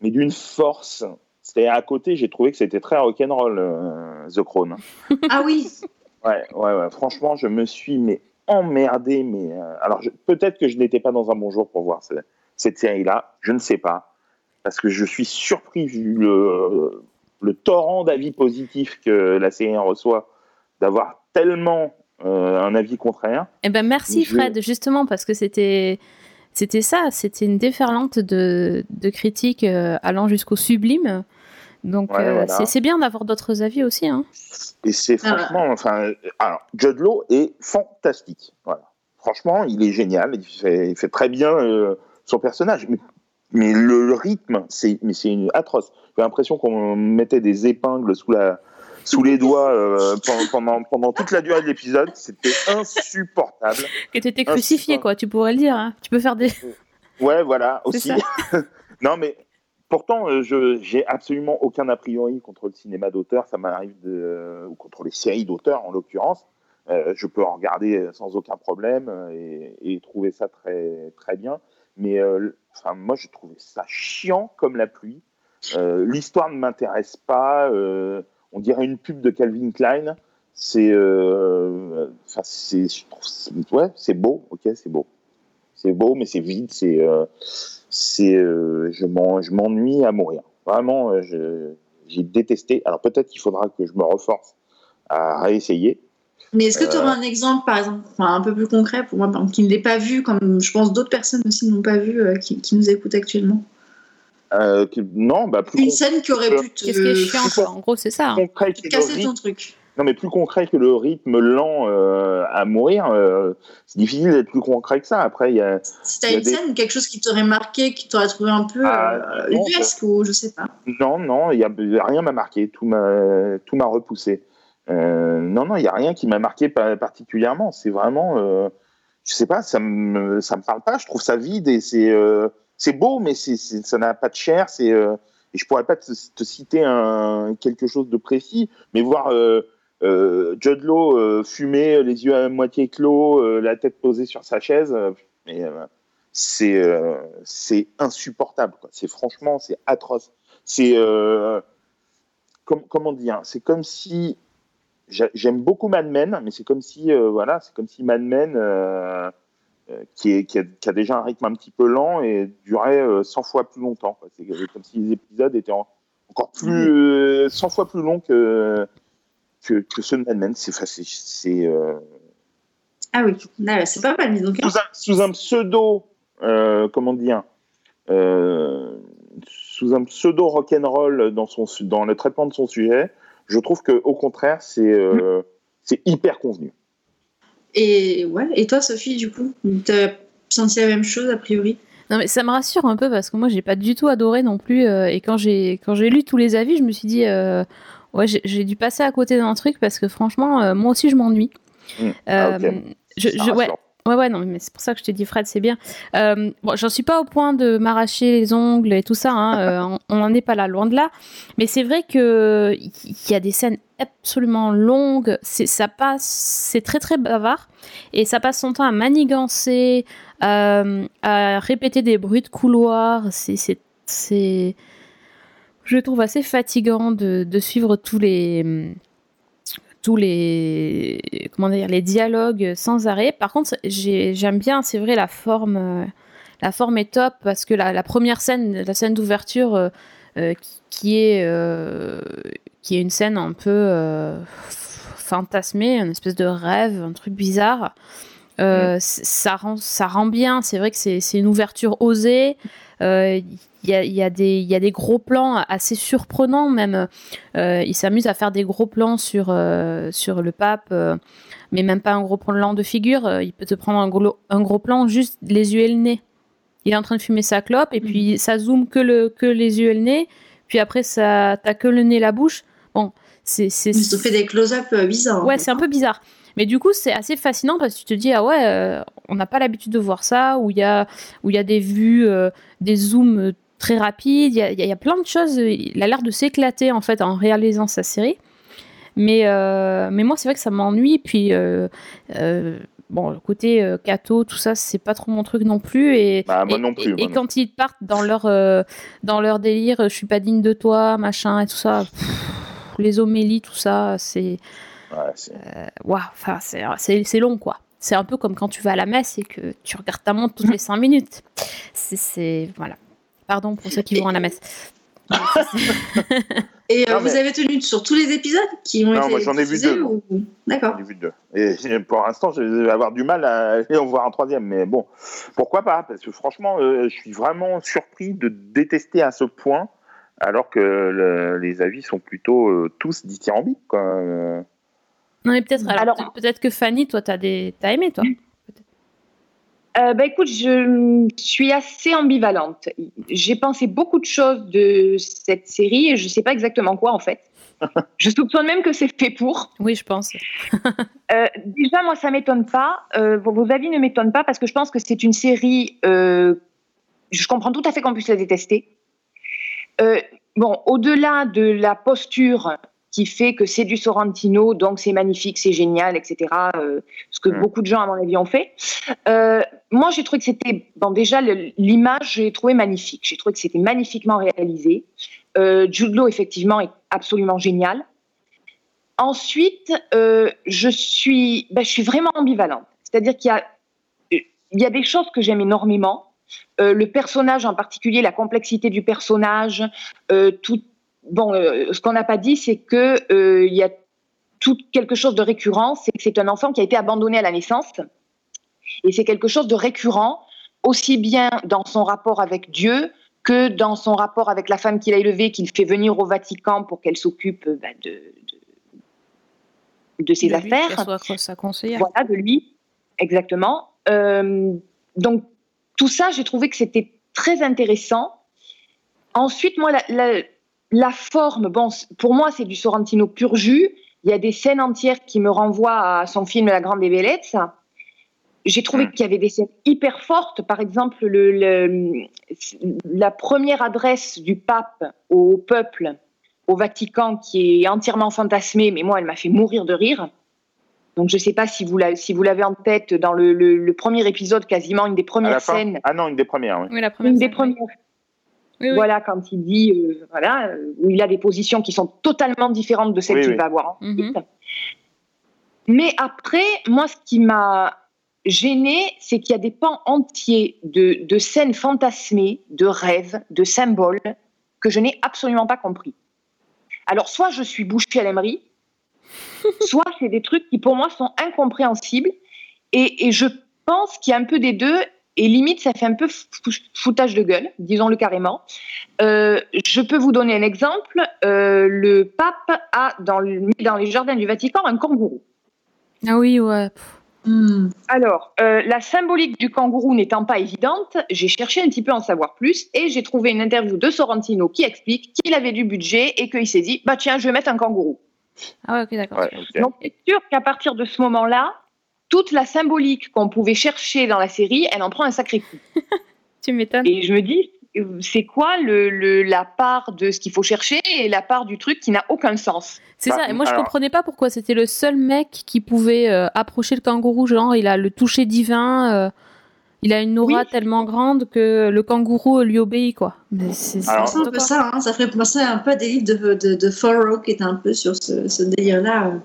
mais d'une force. C'était à côté, j'ai trouvé que c'était très rock'n'roll, The Crown. Ah oui, Ouais, ouais, ouais. Franchement, je me suis mais emmerdé. Mais euh, alors, peut-être que je n'étais pas dans un bon jour pour voir ce- cette série-là. Je ne sais pas, parce que je suis surpris vu le, le torrent d'avis positifs que la série reçoit, d'avoir tellement euh, un avis contraire. Eh ben merci Je- Fred, justement parce que c'était c'était ça, c'était une déferlante de, de critiques euh, allant jusqu'au sublime. Donc Ouais, euh, voilà. c'est- c'est bien d'avoir d'autres avis aussi. Hein. Et c'est Ah. franchement, enfin, alors, Judd Law est fantastique. Voilà. Franchement, il est génial. Il fait, il fait très bien euh, son personnage. Mais, mais le, le rythme, c'est, mais c'est une- atroce. J'ai l'impression qu'on mettait des épingles sous la, sous les doigts euh, pendant, pendant, pendant toute la durée de l'épisode. C'était insupportable. Que tu étais crucifié, quoi, tu pourrais le dire. hein. Tu peux faire des. Ouais, voilà, aussi. non, mais pourtant, euh, je j'ai absolument aucun a priori contre le cinéma d'auteur. Ça m'arrive de. ou contre les séries d'auteurs, en l'occurrence. Euh, je peux en regarder sans aucun problème euh, et, trouver ça très, très bien. Mais euh, moi, j'ai trouvé ça chiant comme la pluie. Euh, L'histoire ne m'intéresse pas. euh, on dirait une pub de Calvin Klein. C'est. euh, Enfin, je c'est- Ouais, c'est beau, ok, c'est beau c'est beau, mais c'est vide, c'est, euh, c'est, euh, je m'en- je m'ennuie à mourir. Vraiment, euh, je- j'ai détesté. Alors peut-être qu'il faudra que je me reforce à réessayer. mais est-ce que tu Euh, aurais un exemple, par exemple, enfin, un peu plus concret pour moi, qui ne l'ait pas vu, comme je pense d'autres personnes aussi ne l'ont pas vu, euh, qui, qui nous écoutent actuellement? Euh, que- non, bah plus Une scène qui aurait pu te, Qu'est-ce qui est chiant, quoi. En gros, c'est ça. hein. casser ton truc. Non, mais plus concret que le rythme lent euh, à mourir. euh, c'est difficile d'être plus concret que ça. Après, il y a, Si t'as une des- scène quelque chose qui t'aurait marqué, qui t'aurait trouvé un peu Ah, euh, non, ou je sais pas. Non, non, il y a rien m'a marqué, tout m'a tout m'a repoussé. Euh, non, non, il y a rien qui m'a marqué pa- particulièrement. C'est vraiment, euh, je sais pas, ça me ça me parle pas. Je trouve ça vide et c'est euh, c'est beau, mais c'est c'est- ça n'a pas de chair. C'est euh, et je pourrais pas te, te citer un quelque chose de précis, mais voir euh, euh, Judd Law euh, fumer, les yeux à moitié clos, euh, la tête posée sur sa chaise, euh, mais euh, c'est euh, c'est insupportable. C'est franchement, c'est atroce. C'est euh, com- comment dire C'est comme si j'a- j'aime beaucoup Mad Men, mais c'est comme si euh, voilà, c'est comme si Mad Men euh, euh, qui, est, qui, a, qui a déjà un rythme un petit peu lent et durait euh, 100 fois plus longtemps. C'est comme si les épisodes étaient en- encore plus euh, 100 fois plus longs que que, que ceux de Mad Men. C'est enfin, c'est- euh, Ah oui, c'est pas mal, donc. sous un, sous un pseudo, euh, comment dire, euh, sous un pseudo rock'n'roll dans son dans le traitement de son sujet, je trouve que au contraire c'est euh, c'est hyper convenu. Et ouais, et toi, Sophie, du coup, t'as senti la même chose a priori? Non mais ça me rassure un peu parce que moi j'ai pas du tout adoré non plus euh, et quand j'ai quand j'ai lu tous les avis je me suis dit euh, ouais j'ai- dû passer à côté d'un truc parce que franchement euh, moi aussi je m'ennuie. Mm. Ah, ok. Euh, je, je- ouais, ouais, ouais, non, mais c'est pour ça que je te dis, Fred, c'est bien. Euh, bon, j'en suis pas au point de m'arracher les ongles et tout ça, hein, on n'en est pas là, loin de là. Mais c'est vrai que il y a des scènes absolument longues, c'est, ça passe, c'est très très bavard, et ça passe son temps à manigancer, euh, à répéter des bruits de couloir, c'est, je trouve assez fatigant de, de suivre tous les tous les comment dire les dialogues sans arrêt. Par contre, j'ai- j'aime bien, c'est vrai, la forme, euh, la forme est top parce que la, la première scène, la scène d'ouverture, euh, euh, qui, qui est euh, qui est une scène un peu fantasmée, une espèce de rêve, un truc bizarre. C- ça, rend, ça rend bien. C'est vrai que c'est une ouverture osée. Euh, Il y, a, il y, a des- il y a des gros plans assez surprenants même. Euh, il s'amuse à faire des gros plans sur, euh, sur le pape, euh, mais même pas un gros plan de figure. Euh, il peut te prendre un gros, un gros plan, juste les yeux et le nez. Il est en train de fumer sa clope et puis ça zoome que, le, que les yeux et le nez. Puis après, ça t'as que le nez et la bouche. Bon, c'est. Ils se fait des close-up euh, bizarres. Ouais, c'est un peu bizarre. Mais du coup, c'est assez fascinant parce que tu te dis, ah ouais, euh, on n'a pas l'habitude de voir ça, où il y a, où il y a des vues, euh, des zooms euh, très rapides, il y a, y a- plein de choses. Il a l'air de s'éclater en fait en réalisant sa série. Mais, euh, mais moi, c'est vrai que ça m'ennuie. Puis, euh, bon, le côté Kato, tout ça, c'est pas trop mon truc non plus. Et, Bah, moi et- non plus, et- moi et non quand ils partent dans leur, dans leur délire, je suis pas digne de toi, machin, et tout ça, pff, les homélies, tout ça, c'est. Ouais, c'est- c'est long, quoi. C'est un peu comme quand tu vas à la messe et que tu regardes ta montre toutes les 5 minutes. C'est-. Voilà. Pardon pour ceux qui vont à la messe. Et euh, Non, vous avez tenu sur tous les épisodes qui ont Non, été moi, j'en ai vu diffusés deux. ou- D'accord. J'en ai vu deux. Et pour l'instant, je vais avoir du mal à aller en voir un troisième. Mais bon, pourquoi pas? Parce que franchement, euh, je suis vraiment surpris de détester à ce point, alors que le- les avis sont plutôt euh, tous dithyrambiques. Quoi. Non, mais peut-être alors, Alors- peut- peut-être que Fanny, toi, t'as des... t'as aimé, toi Euh, bah, écoute, je suis assez ambivalente. J'ai pensé beaucoup de choses de cette série et je ne sais pas exactement quoi en fait. je soupçonne même que c'est fait pour. Oui, je pense. Euh, déjà, moi, ça m'étonne pas. Euh, vos, vos avis ne m'étonnent pas parce que je pense que c'est une série. euh, je comprends tout à fait qu'on puisse la détester. Euh, bon, au-delà de la posture qui fait que c'est du Sorrentino, donc c'est magnifique, c'est génial, etc. euh, ce que Mm. beaucoup de gens, à mon avis, ont fait. Euh, moi, j'ai trouvé que c'était. Bon, déjà, l'image, j'ai trouvé magnifique. J'ai trouvé que c'était magnifiquement réalisé. Euh, Jude Law, effectivement, est absolument génial. Ensuite, euh, je, suis, ben, je suis vraiment ambivalente. C'est-à-dire qu'il y a, il y a des choses que j'aime énormément. Le personnage en particulier, la complexité du personnage, tout. Bon, euh, ce qu'on n'a pas dit, c'est que euh, il y a tout quelque chose de récurrent, c'est que c'est un enfant qui a été abandonné à la naissance, et c'est quelque chose de récurrent, aussi bien dans son rapport avec Dieu que dans son rapport avec la femme qu'il a élevée, qu'il fait venir au Vatican pour qu'elle s'occupe euh, ben, de, de, de ses De lui, affaires. soit sa conseillère. Voilà, de lui, exactement. Euh, donc, tout ça, j'ai trouvé que c'était très intéressant. Ensuite, moi, la, la, la forme, bon, pour moi, c'est du Sorrentino pur jus. Il y a des scènes entières qui me renvoient à son film La Grande Bellezza. J'ai trouvé qu'il y avait des scènes hyper fortes. Par exemple, le, le- la première adresse du pape au peuple au Vatican, qui est entièrement fantasmée, mais moi, elle m'a fait mourir de rire. Donc, je ne sais pas si vous l'avez si vous l'avez en tête dans le, le- le premier épisode, quasiment une des premières scènes. Ah non, une des premières. Oui. Oui, la première Une des scène, oui. Voilà, quand il dit, euh, voilà, euh, où il a des positions qui sont totalement différentes de celles Oui, qu'il oui. va avoir Mhm. ensuite. Mais après, moi, ce qui m'a gêné, c'est qu'il y a des pans entiers de, de scènes fantasmées, de rêves, de symboles, que je n'ai absolument pas compris. Alors, soit je suis bouchée à l'aimerie, soit c'est des trucs qui, pour moi, sont incompréhensibles. Et, et je pense qu'il y a un peu des deux. Et limite, ça fait un peu fou- foutage de gueule, disons-le carrément. Euh, je peux vous donner un exemple. Euh, le pape a dans, le- dans les jardins du Vatican un kangourou. Ah oui, ouais. Hmm. Alors, euh, la symbolique du kangourou n'étant pas évidente, j'ai cherché un petit peu à en savoir plus et j'ai trouvé une interview de Sorrentino qui explique qu'il avait du budget et qu'il s'est dit bah tiens, je vais mettre un kangourou. Ah ouais, ok, d'accord. Ouais. Donc, c'est sûr qu'à partir de ce moment-là, toute la symbolique qu'on pouvait chercher dans la série, elle en prend un sacré coup. Tu m'étonnes. Et je me dis, c'est quoi le, le- la part de ce qu'il faut chercher et la part du truc qui n'a aucun sens? C'est Bah, ça. Et moi, je alors- comprenais pas pourquoi c'était le seul mec qui pouvait euh, approcher le kangourou. Genre, il a le toucher divin. euh, il a une aura Oui. tellement grande que le kangourou lui obéit, quoi. Mais c'est c'est Alors- C'est un peu ça, hein, ça ferait penser un peu à des livres de, de, de Thoreau qui étaient un peu sur ce, ce délire-là. euh.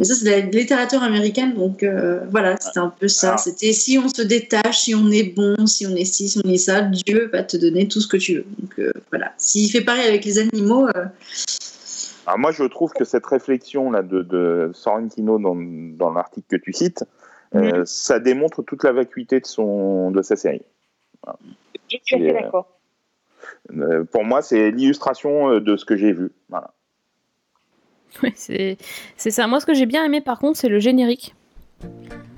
Mais ça, c'est de la littérature américaine, donc euh, voilà, c'était un peu ça. C'était si on se détache, si on est bon, si on est ci, si on est ça, Dieu va te donner tout ce que tu veux. Donc euh, voilà. S'il fait pareil avec les animaux, euh, Alors moi, je trouve que cette réflexion là de, de Sorrentino dans, dans l'article que tu cites, Euh, Ça démontre toute la vacuité de, son, de sa série. Voilà. Je suis d'accord. Euh, pour moi, c'est l'illustration de ce que j'ai vu. Voilà. Ouais, c'est c'est ça. Moi, ce que j'ai bien aimé, par contre, c'est le générique.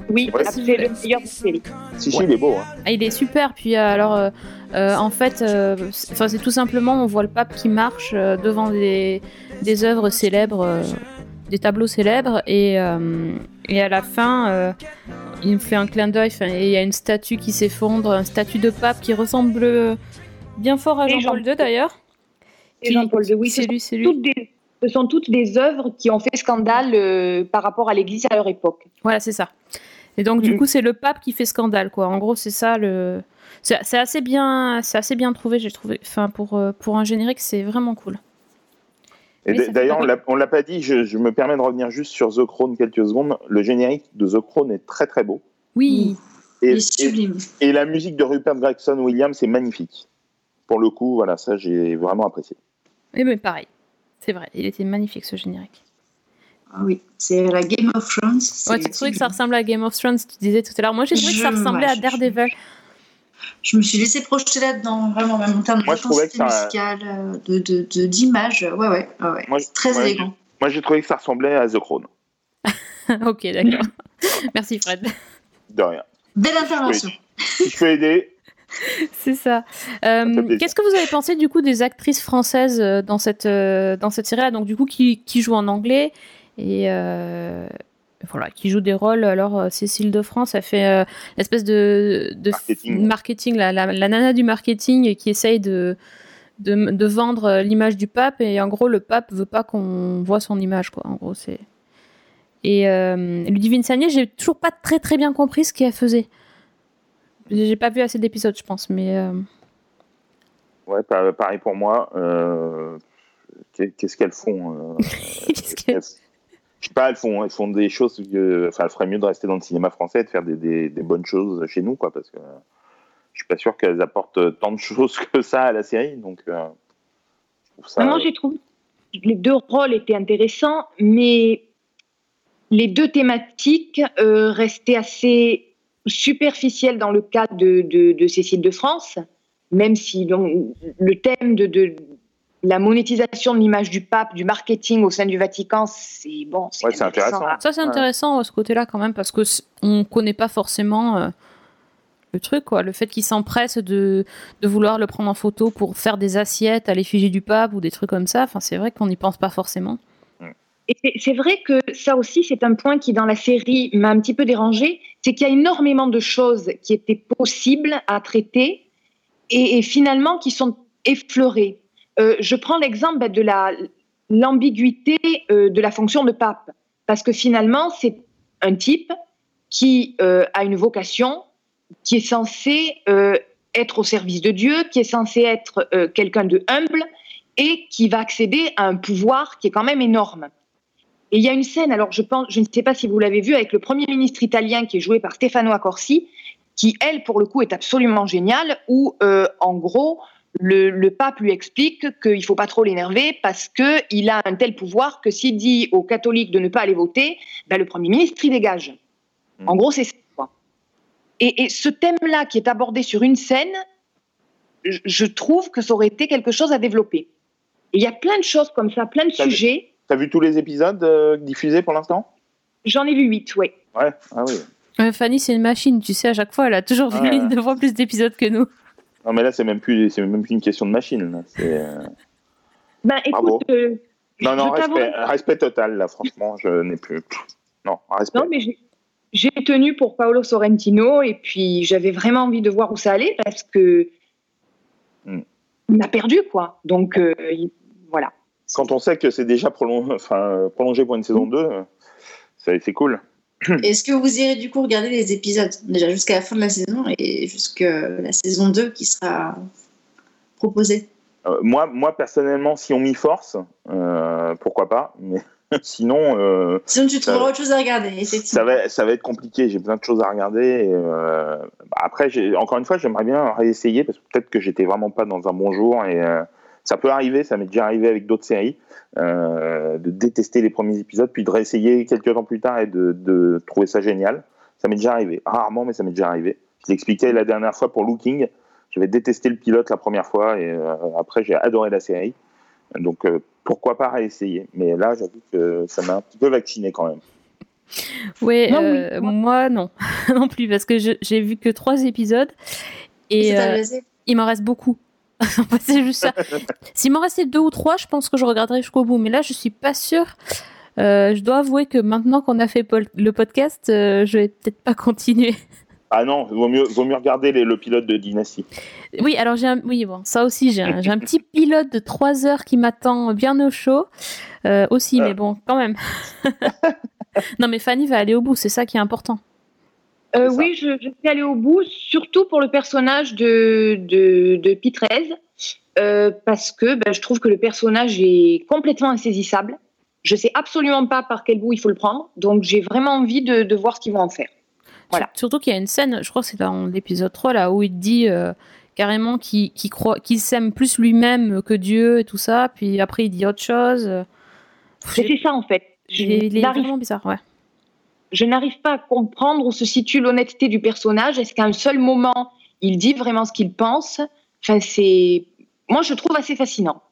Oui, c'est le meilleur de série. Si, si, il est beau. hein. Ah, il est super. Puis euh, alors, euh, euh, en fait, euh, c'est- enfin, c'est tout simplement, on voit le pape qui marche euh, devant des, des œuvres célèbres, euh, des tableaux célèbres, et, euh, et à la fin, euh, il me fait un clin d'œil. Et il y a une statue qui s'effondre, une statue de pape qui ressemble bien fort à Jean-Paul Jean- II d'ailleurs. Jean-Paul II, oui, c'est ce lui, c'est lui. toutes des- ce sont toutes des œuvres qui ont fait scandale euh, par rapport à l'Église à leur époque. Voilà, c'est ça. Et donc, du Mhm. coup, c'est le pape qui fait scandale, quoi. En gros, c'est ça le. C'est assez bien, c'est assez bien trouvé, j'ai trouvé. Enfin, pour euh, pour un générique, c'est vraiment cool. D'ailleurs, on l'a- pas dit, je, je me permets de revenir juste sur The Crown quelques secondes. Le générique de The Crown est très très beau. Oui. Et, Il est sublime. et- et la musique de Rupert Gregson Williams est magnifique. Pour le coup, voilà, ça j'ai vraiment apprécié. Et mais pareil, c'est vrai, il était magnifique ce générique. Ah oui, c'est la Game of Thrones. Ouais, tu trouvais que ça ressemblait à Game of Thrones, tu disais tout à l'heure. Moi, j'ai trouvé que ça ressemblait ouais, à Daredevil. Je me suis laissé projeter là-dedans, vraiment, même en termes Moi, d'intensité ça- musicale, euh, de, de, de- d'image. Ouais, ouais, ouais, ouais. Moi, C'est très moi, élégant. Moi, j'ai trouvé que ça ressemblait à The Crown. ok, d'accord. Merci Fred. De rien. Belle intervention. Si je peux aider, C'est ça. Euh. Qu'est-ce que vous avez pensé du coup des actrices françaises euh, dans cette euh, dans cette série-là? Donc du coup qui, qui jouent en anglais et euh, voilà qui jouent des rôles? Alors Cécile de France a fait l'espèce de, de Marketing. marketing, la, la, la nana du marketing qui essaye de de, de vendre l'image du pape et en gros le pape veut pas qu'on voit son image quoi. En gros c'est et Ludivine Sagné, j'ai toujours pas très très bien compris ce qu'elle faisait. J'ai pas vu assez d'épisodes, je pense, mais euh, ouais, pa- pareil pour moi. Euh, qu'est- Qu'est-ce qu'elles font euh, qu'est-ce Je sais pas, elles font, elles font des choses. que- Enfin, elles feraient mieux de rester dans le cinéma français et de faire des, des- des bonnes choses chez nous, quoi, parce que je suis pas sûr qu'elles apportent tant de choses que ça à la série. Donc, euh, je trouve ça. Moi, j'ai trouvé que les deux rôles étaient intéressants, mais les deux thématiques euh, restaient assez superficielles dans le cas de, de- de Cécile de France, même si donc, le thème de, de la monétisation de l'image du pape, du marketing au sein du Vatican, c'est bon, c'est Ouais, c'est intéressant. à- ça c'est intéressant à ce côté-là quand même parce que c- on connaît pas forcément euh, le truc quoi, le fait qu'ils s'empressent de, de vouloir le prendre en photo pour faire des assiettes à l'effigie du pape ou des trucs comme ça. Enfin, c'est vrai qu'on n'y pense pas forcément. Et c'est- c'est vrai que ça aussi, c'est un point qui, dans la série, m'a un petit peu dérangé. C'est qu'il y a énormément de choses qui étaient possibles à traiter et, finalement qui sont effleurées. Euh, je prends l'exemple bah, de la- l'ambiguïté euh, de la fonction de pape. Parce que finalement, c'est un type qui euh, a une vocation, qui est censé être au service de Dieu, qui est censé être quelqu'un de humble et qui va accéder à un pouvoir qui est quand même énorme. Et il y a une scène, alors je pense, je ne sais pas si vous l'avez vu, avec le Premier ministre italien qui est joué par Stefano Accorsi, qui, elle, pour le coup, est absolument géniale, où, euh, en gros, le, le pape lui explique qu'il ne faut pas trop l'énerver parce qu'il a un tel pouvoir que s'il dit aux catholiques de ne pas aller voter, ben, le Premier ministre, il dégage. En gros, c'est ça. Et, et ce thème-là qui est abordé sur une scène, je, je trouve que ça aurait été quelque chose à développer. Et il y a plein de choses comme ça, plein de sujets. T'as vu tous les épisodes euh, diffusés pour l'instant? J'en ai vu huit, oui. Ouais, ah oui. Euh, Fanny, c'est une machine, tu sais, à chaque fois, elle a toujours vu Ouais. deux fois plus d'épisodes que nous. Non, mais là, c'est même plus, c'est même plus une question de machine. euh, Ben, Bravo. écoute, euh, Non, non, respect, respect total, là, franchement, je n'ai plus. Non, respect. Non, mais j'ai- tenu pour Paolo Sorrentino et puis j'avais vraiment envie de voir où ça allait parce que Hmm. il m'a perdu, quoi. Donc, euh. Quand on sait que c'est déjà enfin, prolongé pour une saison 2, euh, c'est cool. Est-ce que vous irez du coup regarder les épisodes déjà jusqu'à la fin de la saison et jusqu'à la saison 2 qui sera proposée? Euh, moi, moi, personnellement, si on m'y force, euh, pourquoi pas, mais sinon. euh, Sinon, tu trouveras autre chose à regarder, ça va, ça va être compliqué. J'ai plein de choses à regarder. et, bah, après, encore une fois, j'aimerais bien réessayer parce que peut-être que j'étais vraiment pas dans un bon jour et ça peut arriver. Ça m'est déjà arrivé avec d'autres séries euh, de détester les premiers épisodes puis de réessayer quelques temps plus tard et de, de trouver ça génial. Ça m'est déjà arrivé. Rarement, mais ça m'est déjà arrivé. Je l'expliquais la dernière fois pour Looking. J'avais détesté le pilote la première fois et euh, après j'ai adoré la série. Donc euh, pourquoi pas réessayer? Mais là, j'avoue que ça m'a un petit peu vacciné quand même. Ouais, Non, euh, moi non, non plus, parce que j'ai vu que trois épisodes et euh, il m'en reste beaucoup. c'est juste ça. S'il m'en restait deux ou trois, je pense que je regarderai jusqu'au bout. Mais là, je suis pas sûre. Euh, je dois avouer que maintenant qu'on a fait le podcast, euh, je vais peut-être pas continuer. Ah non, vaut mieux, vaut mieux regarder les- le pilote de Dynasty. Oui, alors j'ai un, oui, bon, ça aussi, j'ai un, j'ai un petit pilote de 3 heures qui m'attend bien au chaud euh, aussi, Ah. mais bon, quand même. non, mais Fanny va aller au bout, c'est ça qui est important. Euh, oui, je, je suis allée au bout, surtout pour le personnage de, de, de Pitrez, euh, parce que ben, je trouve que le personnage est complètement insaisissable. Je sais absolument pas par quel bout il faut le prendre, donc j'ai vraiment envie de, de voir ce qu'ils vont en faire. Voilà. Sur- Surtout qu'il y a une scène, je crois que c'est dans l'épisode 3, là, où il dit euh, carrément qu'il qu'il croit, qu'il s'aime plus lui-même que Dieu et tout ça, puis après il dit autre chose. C'est ça en fait. Il est, il est vraiment bizarre, ouais. Je n'arrive pas à comprendre où se situe l'honnêteté du personnage. Est-ce qu'à un seul moment, il dit vraiment ce qu'il pense? Enfin, c'est. Moi, je trouve assez fascinant.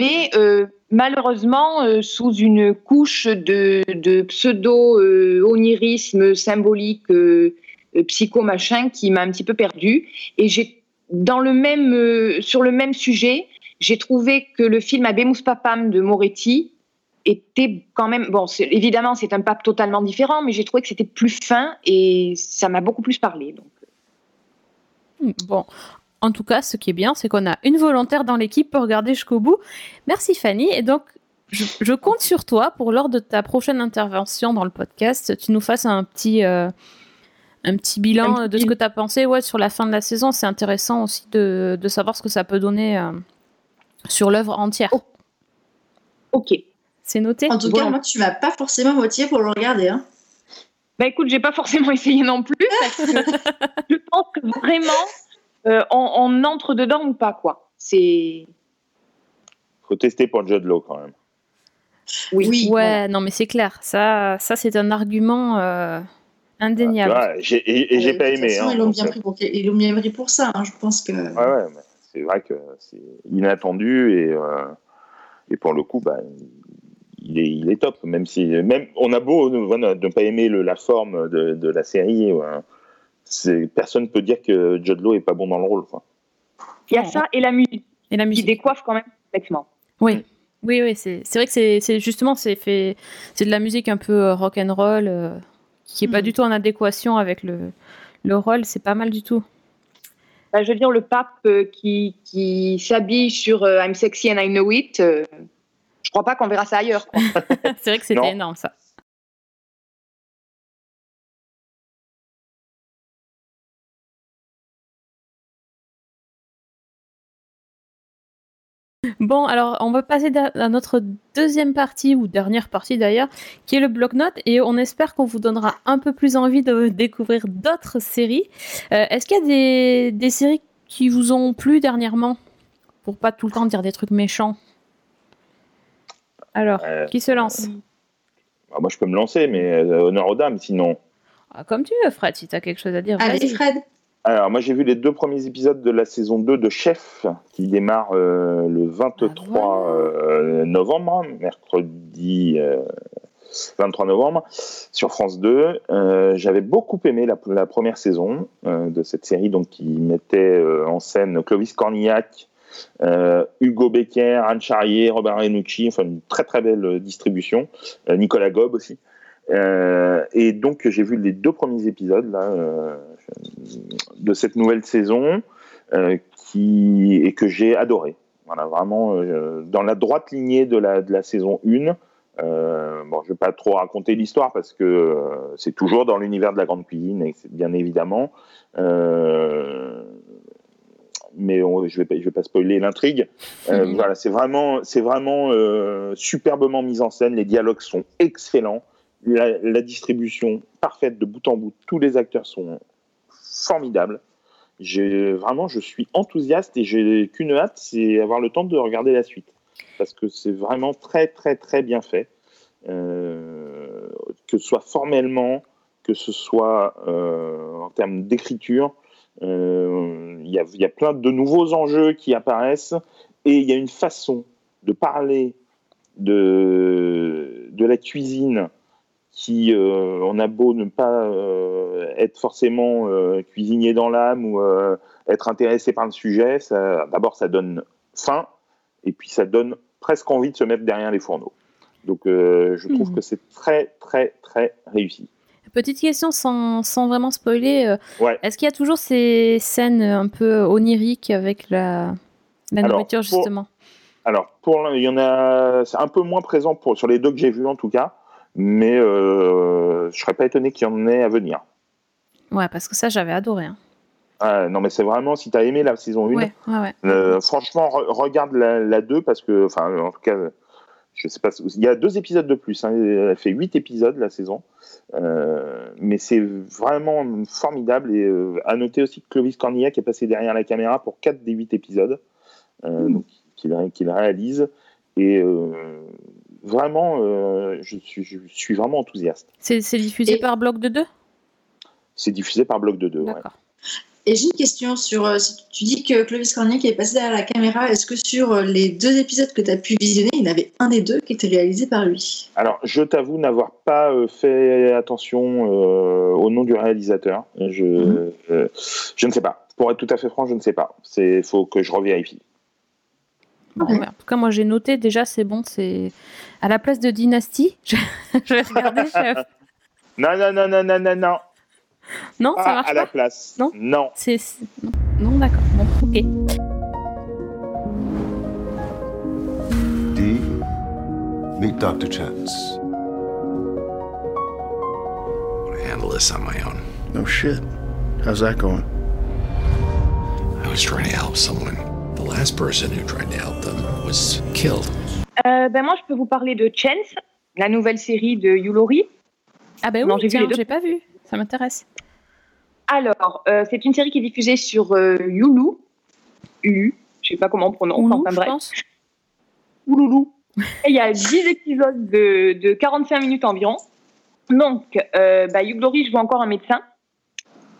Mais euh, malheureusement, euh, sous une couche de, pseudo-onirisme symbolique, euh, euh, psycho-machin, qui m'a un petit peu perdue. Et j'ai, dans le même, sur le même sujet, j'ai trouvé que le film Abemus Papam de Moretti était quand même bon évidemment c'est un pape totalement différent mais j'ai trouvé que c'était plus fin et ça m'a beaucoup plus parlé donc Hmm, Bon. En tout cas, ce qui est bien, c'est qu'on a une volontaire dans l'équipe pour regarder jusqu'au bout. Merci Fanny. Et donc, je, je compte sur toi pour lors de ta prochaine intervention dans le podcast, tu nous fasses un petit, euh, un petit bilan Un petit de ce que tu as pensé ouais, sur la fin de la saison. C'est intéressant aussi de, de savoir ce que ça peut donner euh, sur l'œuvre entière. ok C'est noté En tout cas, moi, tu m'as pas forcément motivé pour le regarder. Hein. bah écoute j'ai pas forcément essayé non plus parce que je pense que vraiment euh, on, on entre dedans ou pas quoi c'est faut tester pour Judd Law quand même. oui, Ouais, non, mais c'est clair. Ça, ça c'est un argument euh, indéniable. J'ai- et et j'ai pas de aimé. façon, hein, ils l'ont bien pris pour, ils l'ont bien pris pour ça. hein. Je pense que. Ouais, ouais, mais c'est vrai que c'est inattendu et, euh, et pour le coup, bah, il, est, il est top. Même si, même, on a beau euh, voilà, ne pas aimer le- la forme de, de la série, ouais, c'est- personne peut dire que Judd Law est pas bon dans le rôle. Quoi. il y a ça et la musique Et la qui musique. décoiffe quand même complètement Oui, oui, oui. C'est c'est vrai que c'est c'est justement c'est fait c'est de la musique un peu euh, rock and roll euh, qui est pas Mhm. du tout en adéquation avec le le rôle. C'est pas mal du tout. Bah, je veux dire le pape euh, qui, qui s'habille sur euh, I'm sexy and I know it euh, crois pas qu'on verra ça ailleurs c'est vrai que c'était énorme ça. Bon, alors on va passer à notre deuxième partie, ou dernière partie d'ailleurs, qui est le bloc-notes, et on espère qu'on vous donnera un peu plus envie de découvrir d'autres séries. Euh, Est-ce qu'il y a des, des séries qui vous ont plu dernièrement? Pour pas tout le temps dire des trucs méchants. Alors, Euh, qui se lance bah, moi, je peux me lancer, mais euh, honneur aux dames, sinon. Ah, Comme tu veux, Fred, si tu as quelque chose à dire. Allez, vas-y. Fred. Alors, moi, j'ai vu les deux premiers épisodes de la saison 2 de Chef, qui démarre euh, le 23 euh, novembre, mercredi euh, 23 novembre, sur France 2. Euh, J'avais beaucoup aimé la, la première saison euh, de cette série, donc qui mettait euh, en scène Clovis Cornillac, euh, Hugo Becker, Anne Charrier, Robert Renucci, enfin une très très belle euh, distribution, Euh, Nicolas Gob aussi. Euh, et donc j'ai vu les deux premiers épisodes euh, de cette nouvelle saison euh, qui, et que j'ai adoré. Voilà, vraiment euh, dans la droite lignée de la, saison 1. Euh, bon, je vais pas trop raconter l'histoire parce que euh, c'est toujours dans l'univers de la grande cuisine et bien évidemment. Mais on- je vais je vais pas spoiler l'intrigue. Euh, Mhm. Voilà, c'est vraiment, c'est vraiment euh, superbement mis en scène. Les dialogues sont excellents. La, la distribution parfaite de bout en bout. Tous les acteurs sont formidables. Vraiment, je suis enthousiaste et j'ai qu'une hâte, c'est avoir le temps de regarder la suite parce que c'est vraiment très très très bien fait. Euh, que ce soit formellement, que ce soit en termes d'écriture. Euh, Il y, a, il y a plein de nouveaux enjeux qui apparaissent et il y a une façon de parler de, de la cuisine qui, euh, on a beau ne pas euh, être forcément euh, cuisinier dans l'âme ou euh, être intéressé par le sujet, d'abord ça donne faim et puis ça donne presque envie de se mettre derrière les fourneaux. Donc euh, je trouve Mhm. que c'est très très très réussi. Petite question sans, sans vraiment spoiler. euh, Ouais. Est-ce qu'il y a toujours ces scènes un peu oniriques avec la, la Alors, nourriture, pour- justement? Alors, pour il y en a, c'est un peu moins présent pour, sur les deux que j'ai vus en tout cas, mais euh, je serais pas étonné qu'il y en ait à venir. Ouais, parce que ça, j'avais adoré. hein. Ah, non, mais c'est vraiment, si tu as aimé la saison 1, Ouais, ouais, ouais. euh, franchement, re- regarde la, la 2 parce que, enfin, en tout cas, je sais pas, il y a deux épisodes de plus, hein, elle fait 8 épisodes la saison, Euh, mais c'est vraiment formidable et euh, à noter aussi que Clovis Cornillac est passé derrière la caméra pour 4 des 8 épisodes euh, donc, qu'il ré- qu'il réalise et euh, vraiment, euh, je, suis, je suis vraiment enthousiaste. C'est diffusé par bloc de deux? C'est diffusé par bloc de deux. ouais. Et j'ai une question sur. euh, si tu dis que Clovis Cornillac est passé derrière la caméra. Est-ce que sur euh, les deux épisodes que tu as pu visionner, il y en avait un des deux qui était réalisé par lui? Alors, je t'avoue n'avoir pas euh, fait attention euh, au nom du réalisateur. Je, euh, je ne sais pas. Pour être tout à fait franc, je ne sais pas. C'est faut que je revérifie. Bon, ouais, en tout cas, moi, j'ai noté déjà, c'est bon, c'est à la place de Dynasty. Je, je vais regarder, chef. Non, non, non, non, non, non, non. Non, ça Pas marche à pas. la place. Non. Non. C'est non, d'accord. Bon, ok. Dee, meet Dr. Chance. I handle this on my own. No shit. How's that going? I was trying to help someone. The last person who tried to help them was killed. Euh, ben moi, je peux vous parler de Chance, la nouvelle série de Laurie. Ah ben oui, Non, j'ai vu tiens, les deux. j'ai pas vu. Ça m'intéresse. Alors, euh, c'est une série qui est diffusée sur euh, Hulu. Hulu, je sais pas comment on prononce. Hulu, enfin, bref. Hulu. Et il y a 10 épisodes de, de 45 minutes environ. Donc, euh, bah, Hugh Laurie joue encore un médecin,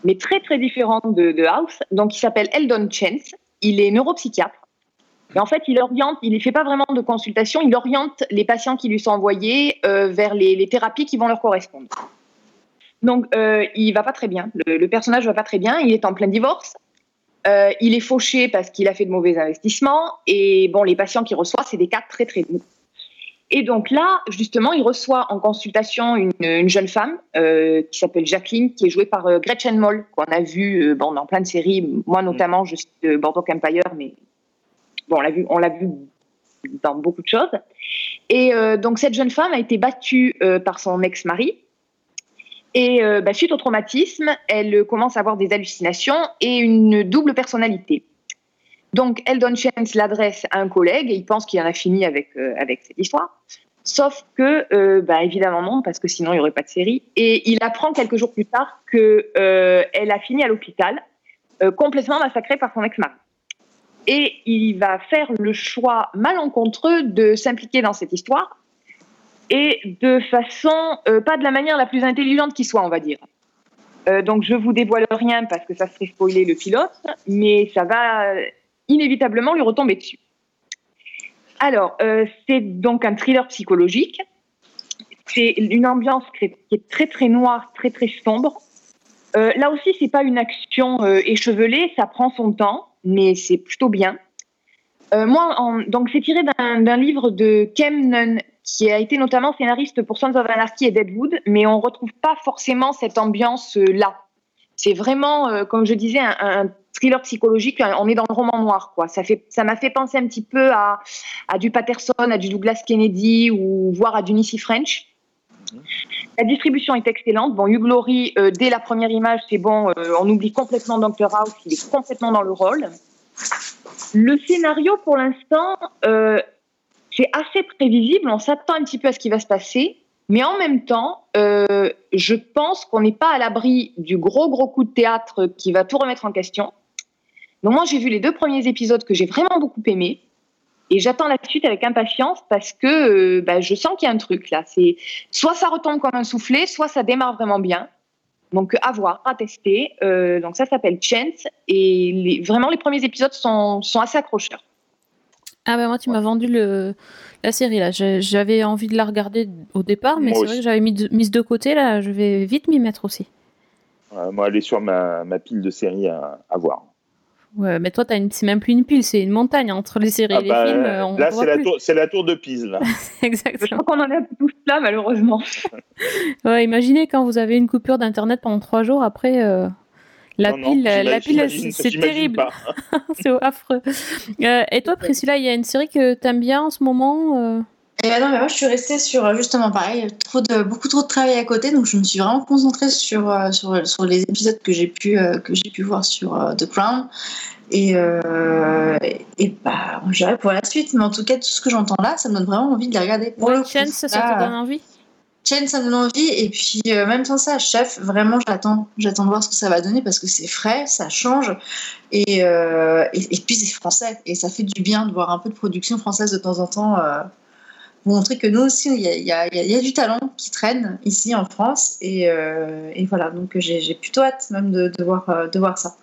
mais très très différent de, de House. Donc, il s'appelle Eldon Chance. Il est neuropsychiatre. Et en fait, il oriente, il ne fait pas vraiment de consultation, il oriente les patients qui lui sont envoyés euh, vers les, les thérapies qui vont leur correspondre. Donc, euh, il va pas très bien. Le, le personnage va pas très bien. Il est en plein divorce. Euh, il est fauché parce qu'il a fait de mauvais investissements. Et bon, les patients qu'il reçoit, c'est des cas très très doux. Et donc là, justement, il reçoit en consultation une, une jeune femme euh, qui s'appelle Jacqueline, qui est jouée par euh, Gretchen Moll, qu'on a vu bon, dans plein de séries. Moi, notamment, je suis de Bordeaux Empire, mais bon, on l'a vu, on l'a vu dans beaucoup de choses. Et donc, cette jeune femme a été battue par son ex-mari. Et euh, bah, suite au traumatisme, elle commence à avoir des hallucinations et une double personnalité. Donc, Eldon Chance l'adresse à un collègue et il pense qu'il en a fini avec, euh, avec cette histoire. Sauf que, euh, bah, évidemment non, parce que sinon il n'y aurait pas de série. Et il apprend quelques jours plus tard qu'elle a fini à l'hôpital, euh, complètement massacrée par son ex-mari. Et il va faire le choix malencontreux de s'impliquer dans cette histoire et de façon, euh, pas de la manière la plus intelligente qui soit, on va dire. Euh, donc je vous dévoile rien parce que ça serait spoiler le pilote, mais ça va inévitablement lui retomber dessus. Alors, euh, c'est donc un thriller psychologique. C'est une ambiance qui est très très noire, très très sombre. Là aussi, c'est pas une action échevelée, ça prend son temps, mais c'est plutôt bien. Moi, donc c'est tiré d'un livre de Kem Nunn, qui a été notamment scénariste pour Sons of Anarchy et Deadwood, mais on retrouve pas forcément cette ambiance euh, là. C'est vraiment, euh, comme je disais, un, thriller psychologique. On est dans le roman noir, quoi. Ça fait, ça m'a fait penser un petit peu à, à du Patterson, à du Douglas Kennedy ou voire à du Nissi French. La distribution est excellente. Bon, Hugh Laurie, euh, dès la première image, c'est bon. euh, on oublie complètement Dr House. Il est complètement dans le rôle. Le scénario, pour l'instant, euh, c'est assez prévisible. On s'attend un petit peu à ce qui va se passer. Mais en même temps, euh, je pense qu'on n'est pas à l'abri du gros, gros coup de théâtre qui va tout remettre en question. Donc moi, j'ai vu les deux premiers épisodes que j'ai vraiment beaucoup aimés. Et j'attends la suite avec impatience parce que euh, bah, je sens qu'il y a un truc là. C'est soit ça retombe comme un soufflet, soit ça démarre vraiment bien. Donc à voir, à tester. Euh, donc ça s'appelle Chance et les, vraiment les premiers épisodes sont, sont assez accrocheurs. Ah bah moi tu m'as vendu le la série là. J'avais envie de la regarder au départ, mais c'est vrai que j'avais mis de, mise de côté là. Je vais vite m'y mettre aussi. Euh, moi, elle est sur ma, ma pile de séries à, à voir. Ouais, mais toi t'as une, c'est même plus une pile, c'est une montagne entre les séries Ah et les bah, films. euh, on là, c'est la, tour, c'est la tour de Pise. Là. Exactement. Je crois qu'on en est tous là malheureusement. Ouais, imaginez quand vous avez une coupure d'internet pendant trois jours après. euh, la Non, non, pile, la pile, c'est terrible. c'est affreux. Euh, et toi, Priscilla, il y a une série que t'aimes bien en ce moment euh Et bah non, mais moi je suis restée sur euh, justement pareil, trop de, beaucoup trop de travail à côté, donc je me suis vraiment concentrée sur, euh, sur, sur les épisodes que j'ai pu, euh, que j'ai pu voir sur euh, The Crown. Et, euh, et, bah, on dirait pour la suite, mais en tout cas, tout ce que j'entends là, ça me donne vraiment envie de les regarder. Pour le coup, Chance, ça là, te donne envie? Chain, ça me donne envie. Et puis, euh, même sans ça, Chef, vraiment, j'attends. J'attends de voir ce que ça va donner parce que c'est frais, ça change. Et, euh, et, et puis, c'est français. Et ça fait du bien de voir un peu de production française de temps en temps. euh, pour montrer que nous aussi, il y a, il y a- il y a- il y a du talent qui traîne ici en France. Et, euh, et voilà, donc j'ai j'ai plutôt hâte même de, de voir, de voir ça.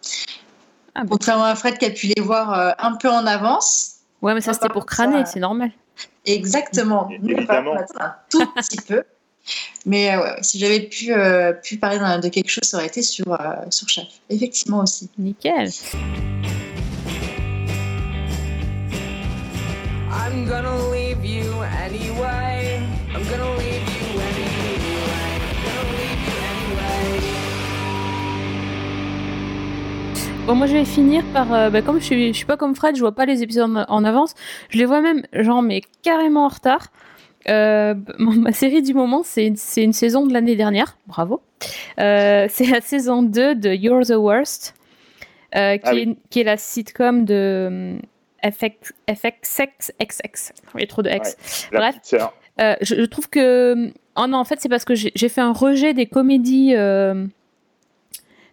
Ah. Contrairement à Fred qui a pu les voir euh, un peu en avance. Ouais, mais ça c'était pour crâner, c'est normal. Exactement. Nous, on va Évidemment. un tout petit peu. Mais euh, ouais, si j'avais pu, euh, pu parler de quelque chose, ça aurait été sur, euh, sur Chef. Effectivement aussi. Nickel. I'm gonna leave you anyway. I'm gonna leave you anyway. I'm gonna leave you anyway. Bon, moi je vais finir par. euh, bah, comme je suis, je suis pas comme Fred, je vois pas les épisodes en, en avance. Je les vois même, genre, mais carrément en retard. Euh, ma série du moment, c'est une, saison de l'année dernière. Bravo. Euh, c'est la saison 2 de You're the Worst, euh, qui, Ah oui. est, qui est la sitcom de hum, FX, FXXX. Il y a trop de X. Bref. je, je trouve que. Oh non, en fait, c'est parce que j'ai fait un rejet des comédies.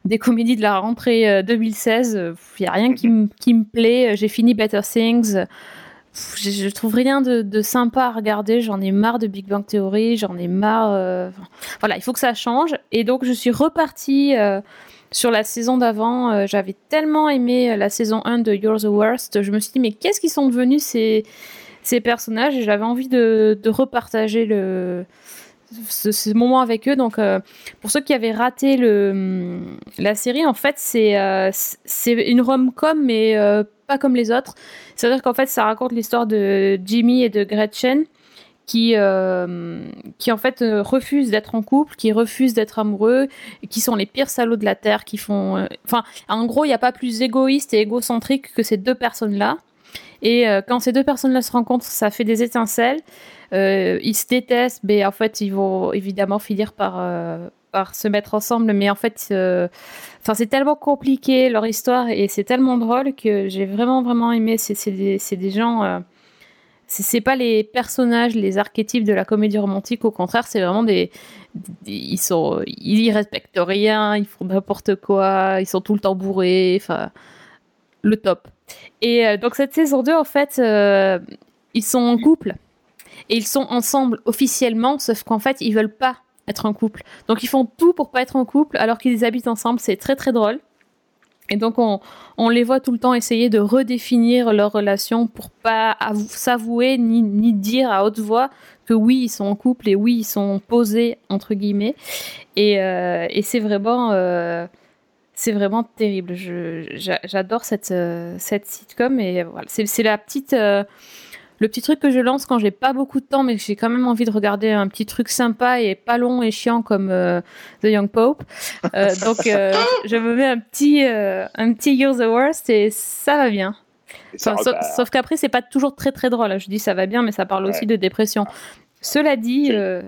des comédies de la rentrée euh, 2016. Il n'y a rien me- qui me plaît. J'ai fini Better Things. Je, trouve rien de, sympa à regarder. J'en ai marre de Big Bang Theory. J'en ai marre. euh, Voilà, il faut que ça change. Et donc, je suis repartie euh, sur la saison d'avant. Euh, J'avais tellement aimé la saison 1 de You're the Worst. Je me suis dit, mais qu'est-ce qu'ils sont devenus ces, personnages? Et j'avais envie de, repartager le, ce, moment avec eux. Donc, pour ceux qui avaient raté le, la série, en fait, c'est une rom-com, mais pas comme les autres. C'est-à-dire qu'en fait, ça raconte l'histoire de Jimmy et de Gretchen qui, euh, qui en fait euh, refusent d'être en couple, qui refusent d'être amoureux, qui sont les pires salauds de la terre, qui font... euh, Enfin, en gros, il n'y a pas plus égoïste et égocentrique que ces deux personnes-là. Et euh, quand ces deux personnes-là se rencontrent, ça fait des étincelles. Ils se détestent, mais en fait, ils vont évidemment finir par, par se mettre ensemble. Mais en fait, euh, enfin, c'est tellement compliqué leur histoire et c'est tellement drôle que j'ai vraiment, vraiment aimé. C'est des, des gens. euh, c'est pas les personnages, les archétypes de la comédie romantique. Au contraire, c'est vraiment des, Ils sont. Ils respectent rien, ils font n'importe quoi, ils sont tout le temps bourrés. Enfin, le top. Et euh, donc, cette saison 2, en fait, ils sont en couple et ils sont ensemble officiellement, sauf qu'en fait, ils veulent pas être en couple. Donc, ils font tout pour pas être en couple alors qu'ils habitent ensemble. C'est très très drôle. Et donc, on, on les voit tout le temps essayer de redéfinir leur relation pour pas avou- s'avouer ni, ni dire à haute voix que oui, ils sont en couple et oui, ils sont posés, entre guillemets. Et, euh, et c'est vraiment. euh, c'est vraiment terrible. J'adore cette, euh, cette sitcom et voilà. C'est la petite, le petit truc que je lance quand j'ai pas beaucoup de temps, mais que j'ai quand même envie de regarder un petit truc sympa et pas long et chiant comme euh, The Young Pope. Euh, donc euh, je me mets un petit, un petit You're the Worst et ça va bien. ça sauf sauf qu'après c'est pas toujours très très drôle. Je dis ça va bien, mais ça parle aussi de dépression. Cela dit, euh,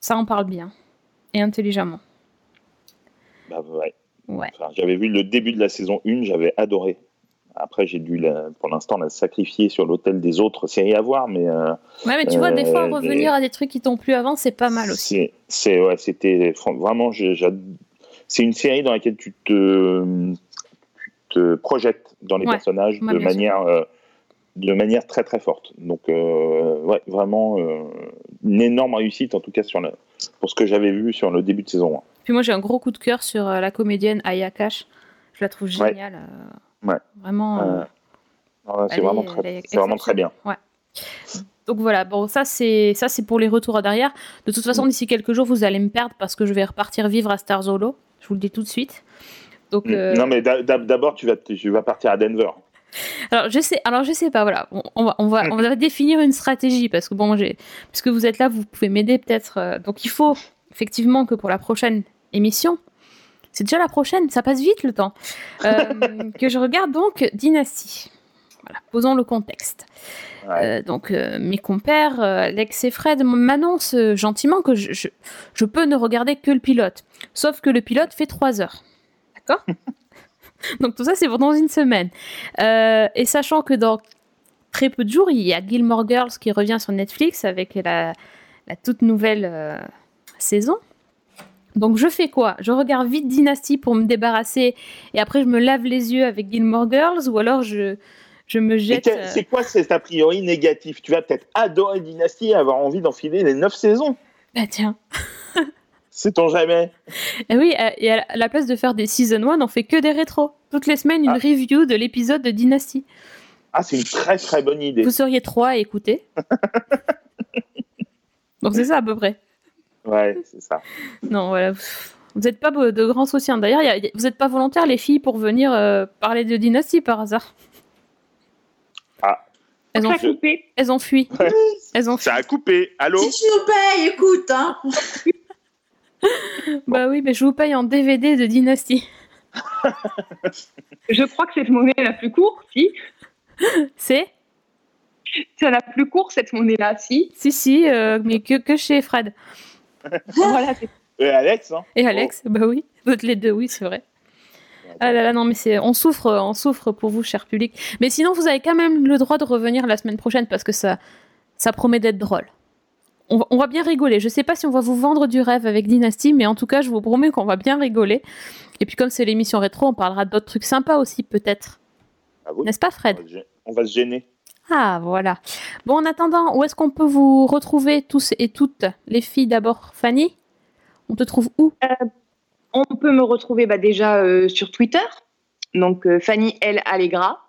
ça en parle bien et intelligemment. Bah, ouais. Ouais. Enfin, j'avais vu le début de la saison 1, j'avais adoré. Après, j'ai dû, la- pour l'instant, la sacrifier sur l'autel des autres séries à voir, mais. euh, Ouais, mais tu vois, des fois, euh, revenir à des trucs qui t'ont plu avant, c'est pas mal aussi. c'est, ouais, c'était vraiment. C'est une série dans laquelle tu te, tu te projettes dans les Ouais. personnages de manière, euh, de manière très très forte. Donc, euh, ouais, vraiment une énorme réussite, en tout cas sur pour ce que j'avais vu sur le début de saison 1. Puis moi, j'ai un gros coup de cœur sur la comédienne Aya Cash. Je la trouve géniale. Ouais. Vraiment. Euh, euh, c'est vraiment, très- c'est vraiment très bien. Ouais. Donc voilà, bon, ça c'est ça c'est pour les retours à derrière. De toute façon, d'ici quelques jours, vous allez me perdre parce que je vais repartir vivre à Stars Hollow. Je vous le dis tout de suite. Donc, euh, Non, mais d'a- d'a- d'abord, tu vas, tu vas partir à Denver. alors je sais, alors je sais pas, voilà, on, on va, on va, on va définir une stratégie parce que bon, j'ai, puisque vous êtes là, vous pouvez m'aider peut-être. euh, donc il faut effectivement que pour la prochaine émission, c'est déjà la prochaine, ça passe vite le temps, euh, que je regarde donc Dynasty. Voilà, posons le contexte. Euh, donc euh, mes compères, Alex et Fred, m'annoncent gentiment que je, je, je peux ne regarder que le pilote. Sauf que le pilote fait 3 heures. D'accord Donc tout ça, c'est pour dans une semaine. Et sachant que dans très peu de jours, il y a Gilmore Girls qui revient sur Netflix avec la, la toute nouvelle saison. Donc je fais quoi? Je regarde vite Dynasty pour me débarrasser et après je me lave les yeux avec Gilmore Girls ou alors je, je me jette... euh, c'est quoi cet a priori négatif? Tu vas peut-être adorer Dynasty et avoir envie d'enfiler les 9 saisons. Bah tiens. Sait-on jamais? Et oui, euh, et à la place de faire des season 1, on fait que des rétros. Toutes les semaines, une review de l'épisode de Dynasty. Ah, c'est une très très bonne idée. Vous seriez trois à écouter. Donc c'est ça à peu près. Ouais, c'est ça. Non, voilà. Vous n'êtes pas de grands soutiens. D'ailleurs, il y a- il y a- vous n'êtes pas volontaires, les filles, pour venir euh, parler de Dynasty par hasard? Ah. Elles ont, Ça a coupé. elles ont fui. Elles ont fui. Ça a coupé. Allô? Si tu nous payes, écoute, hein. Bah oui, mais je vous paye en DVD de Dynasty. Je crois que cette monnaie la plus courte, si. C'est? C'est la plus courte, cette monnaie-là, si. Si, si, euh, mais que, que chez Fred. voilà, Et Alex, hein Et Alex, bah oui, toutes les deux, oui, c'est vrai. Ah là là, non, mais c'est, on souffre, on souffre pour vous, cher public. Mais sinon, vous avez quand même le droit de revenir la semaine prochaine parce que ça, ça promet d'être drôle. On va, on va bien rigoler. Je sais pas si on va vous vendre du rêve avec Dynasty, mais en tout cas, je vous promets qu'on va bien rigoler. Et puis, comme c'est l'émission rétro, on parlera d'autres trucs sympas aussi, peut-être. Ah oui. N'est-ce pas, Fred? Va On va se gêner. Ah, voilà. Bon, en attendant, où est-ce qu'on peut vous retrouver tous et toutes Les filles d'abord, Fanny? On te trouve où? On peut me retrouver bah, déjà euh, sur Twitter, donc euh, Fanny L Allegra.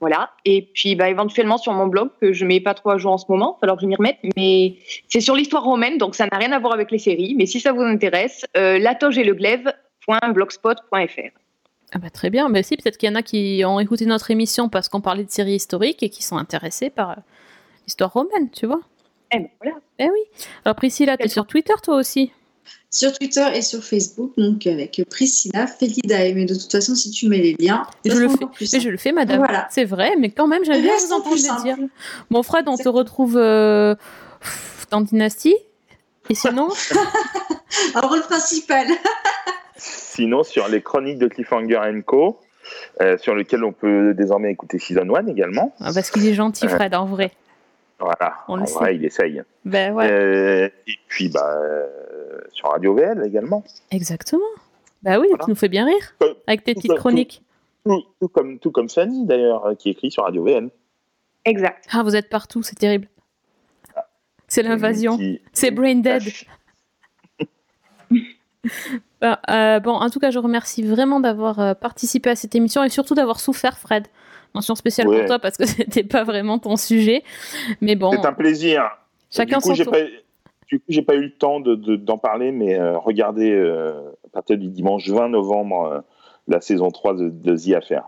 Voilà. Et puis bah, éventuellement sur mon blog que je mets pas trop à jour en ce moment, falloir que je m'y remette. Mais c'est sur l'histoire romaine, donc ça n'a rien à voir avec les séries. Mais si ça vous intéresse, euh, latoge et le glaive.blogspot.fr. Ah bah très bien, mais si, peut-être qu'il y en a qui ont écouté notre émission parce qu'on parlait de séries historiques et qui sont intéressés par euh, l'histoire romaine, tu vois. Eh ben voilà. Eh oui. Alors Priscilla, t'es sur Twitter toi aussi? Sur Twitter et sur Facebook, donc avec Priscilla Felidae. Mais de toute façon, si tu mets les liens, je le fais, plus mais je le fais, madame. Voilà. C'est vrai, mais quand même, j'aime bien vous entendre plus le dire. Bon, Fred, on te retrouve euh, dans Dynasty. Et sinon Un rôle principal. Sinon, sur les chroniques de Cliffhanger Co., euh, sur lequel on peut désormais écouter Season 1 également. Ah, Parce qu'il est gentil, Euh. Fred, en vrai. Voilà, On le sait. il essaye. Ben ouais, Euh, et puis, bah, euh, sur Radio VL également. exactement. Bah oui, tu nous fais bien rire avec tes tout petites comme- chroniques. Tout, tout comme, tout comme Fanny, d'ailleurs, qui écrit sur Radio VL. Exact. Ah, vous êtes partout, c'est terrible. C'est l'invasion. C'est Brain Dead. Bah, euh, bon, en tout cas, je remercie vraiment d'avoir euh, participé à cette émission et surtout d'avoir souffert, Fred. Mention spéciale Ouais. pour toi parce que c'était pas vraiment ton sujet. Mais bon, C'est un plaisir. Chacun du coup, son tour. pas, du coup, j'ai pas eu le temps de- de- d'en parler, mais euh, regardez euh, à partir du dimanche 20 novembre la saison 3 de, de The Affair.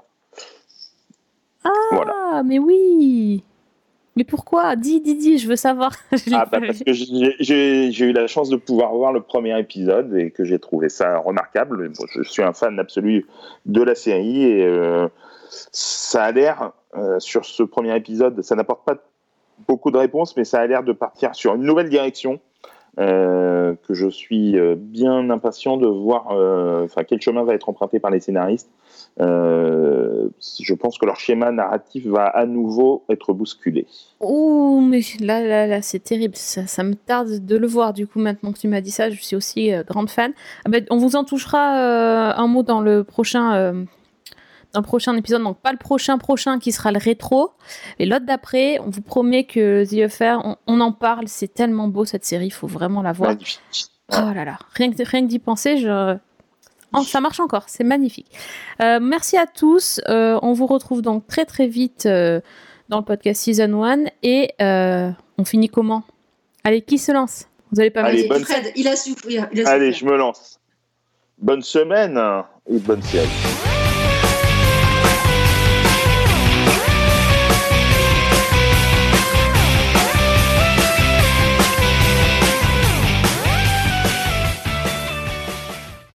ah, Voilà. mais oui. Mais pourquoi? Dis, dis, dis, je veux savoir. Je Ah, bah, parce que j'ai- eu la chance de pouvoir voir le premier épisode et que j'ai trouvé ça remarquable. Bon, je suis un fan absolu de la série et euh, ça a l'air, euh, sur ce premier épisode, ça n'apporte pas beaucoup de réponses, mais ça a l'air de partir sur une nouvelle direction. euh, que je suis bien impatient de voir enfin quel chemin va être emprunté par les scénaristes. Euh, je pense que leur schéma narratif va à nouveau être bousculé. Ouh, mais là, là, là, c'est terrible. Ça, ça me tarde de le voir. Du coup, maintenant que tu m'as dit ça, je suis aussi euh, grande fan. Ah ben, on vous en touchera euh, un mot dans le prochain, dans le prochain épisode. Donc pas le prochain prochain qui sera le rétro, et l'autre d'après. On vous promet que The Affair, on, on en parle. C'est tellement beau cette série. Il faut vraiment la voir. Magnifique. Oh là là, rien que, rien que d'y penser, je... Oh, ça marche encore, c'est magnifique. Euh, merci à tous. Euh, on vous retrouve donc très très vite euh, dans le podcast Season 1 et euh, on finit comment? Allez, qui se lance? Vous allez pas me Allez, dire- bonne- Fred, il a. Il a Allez, je me lance. Bonne semaine et bonne série.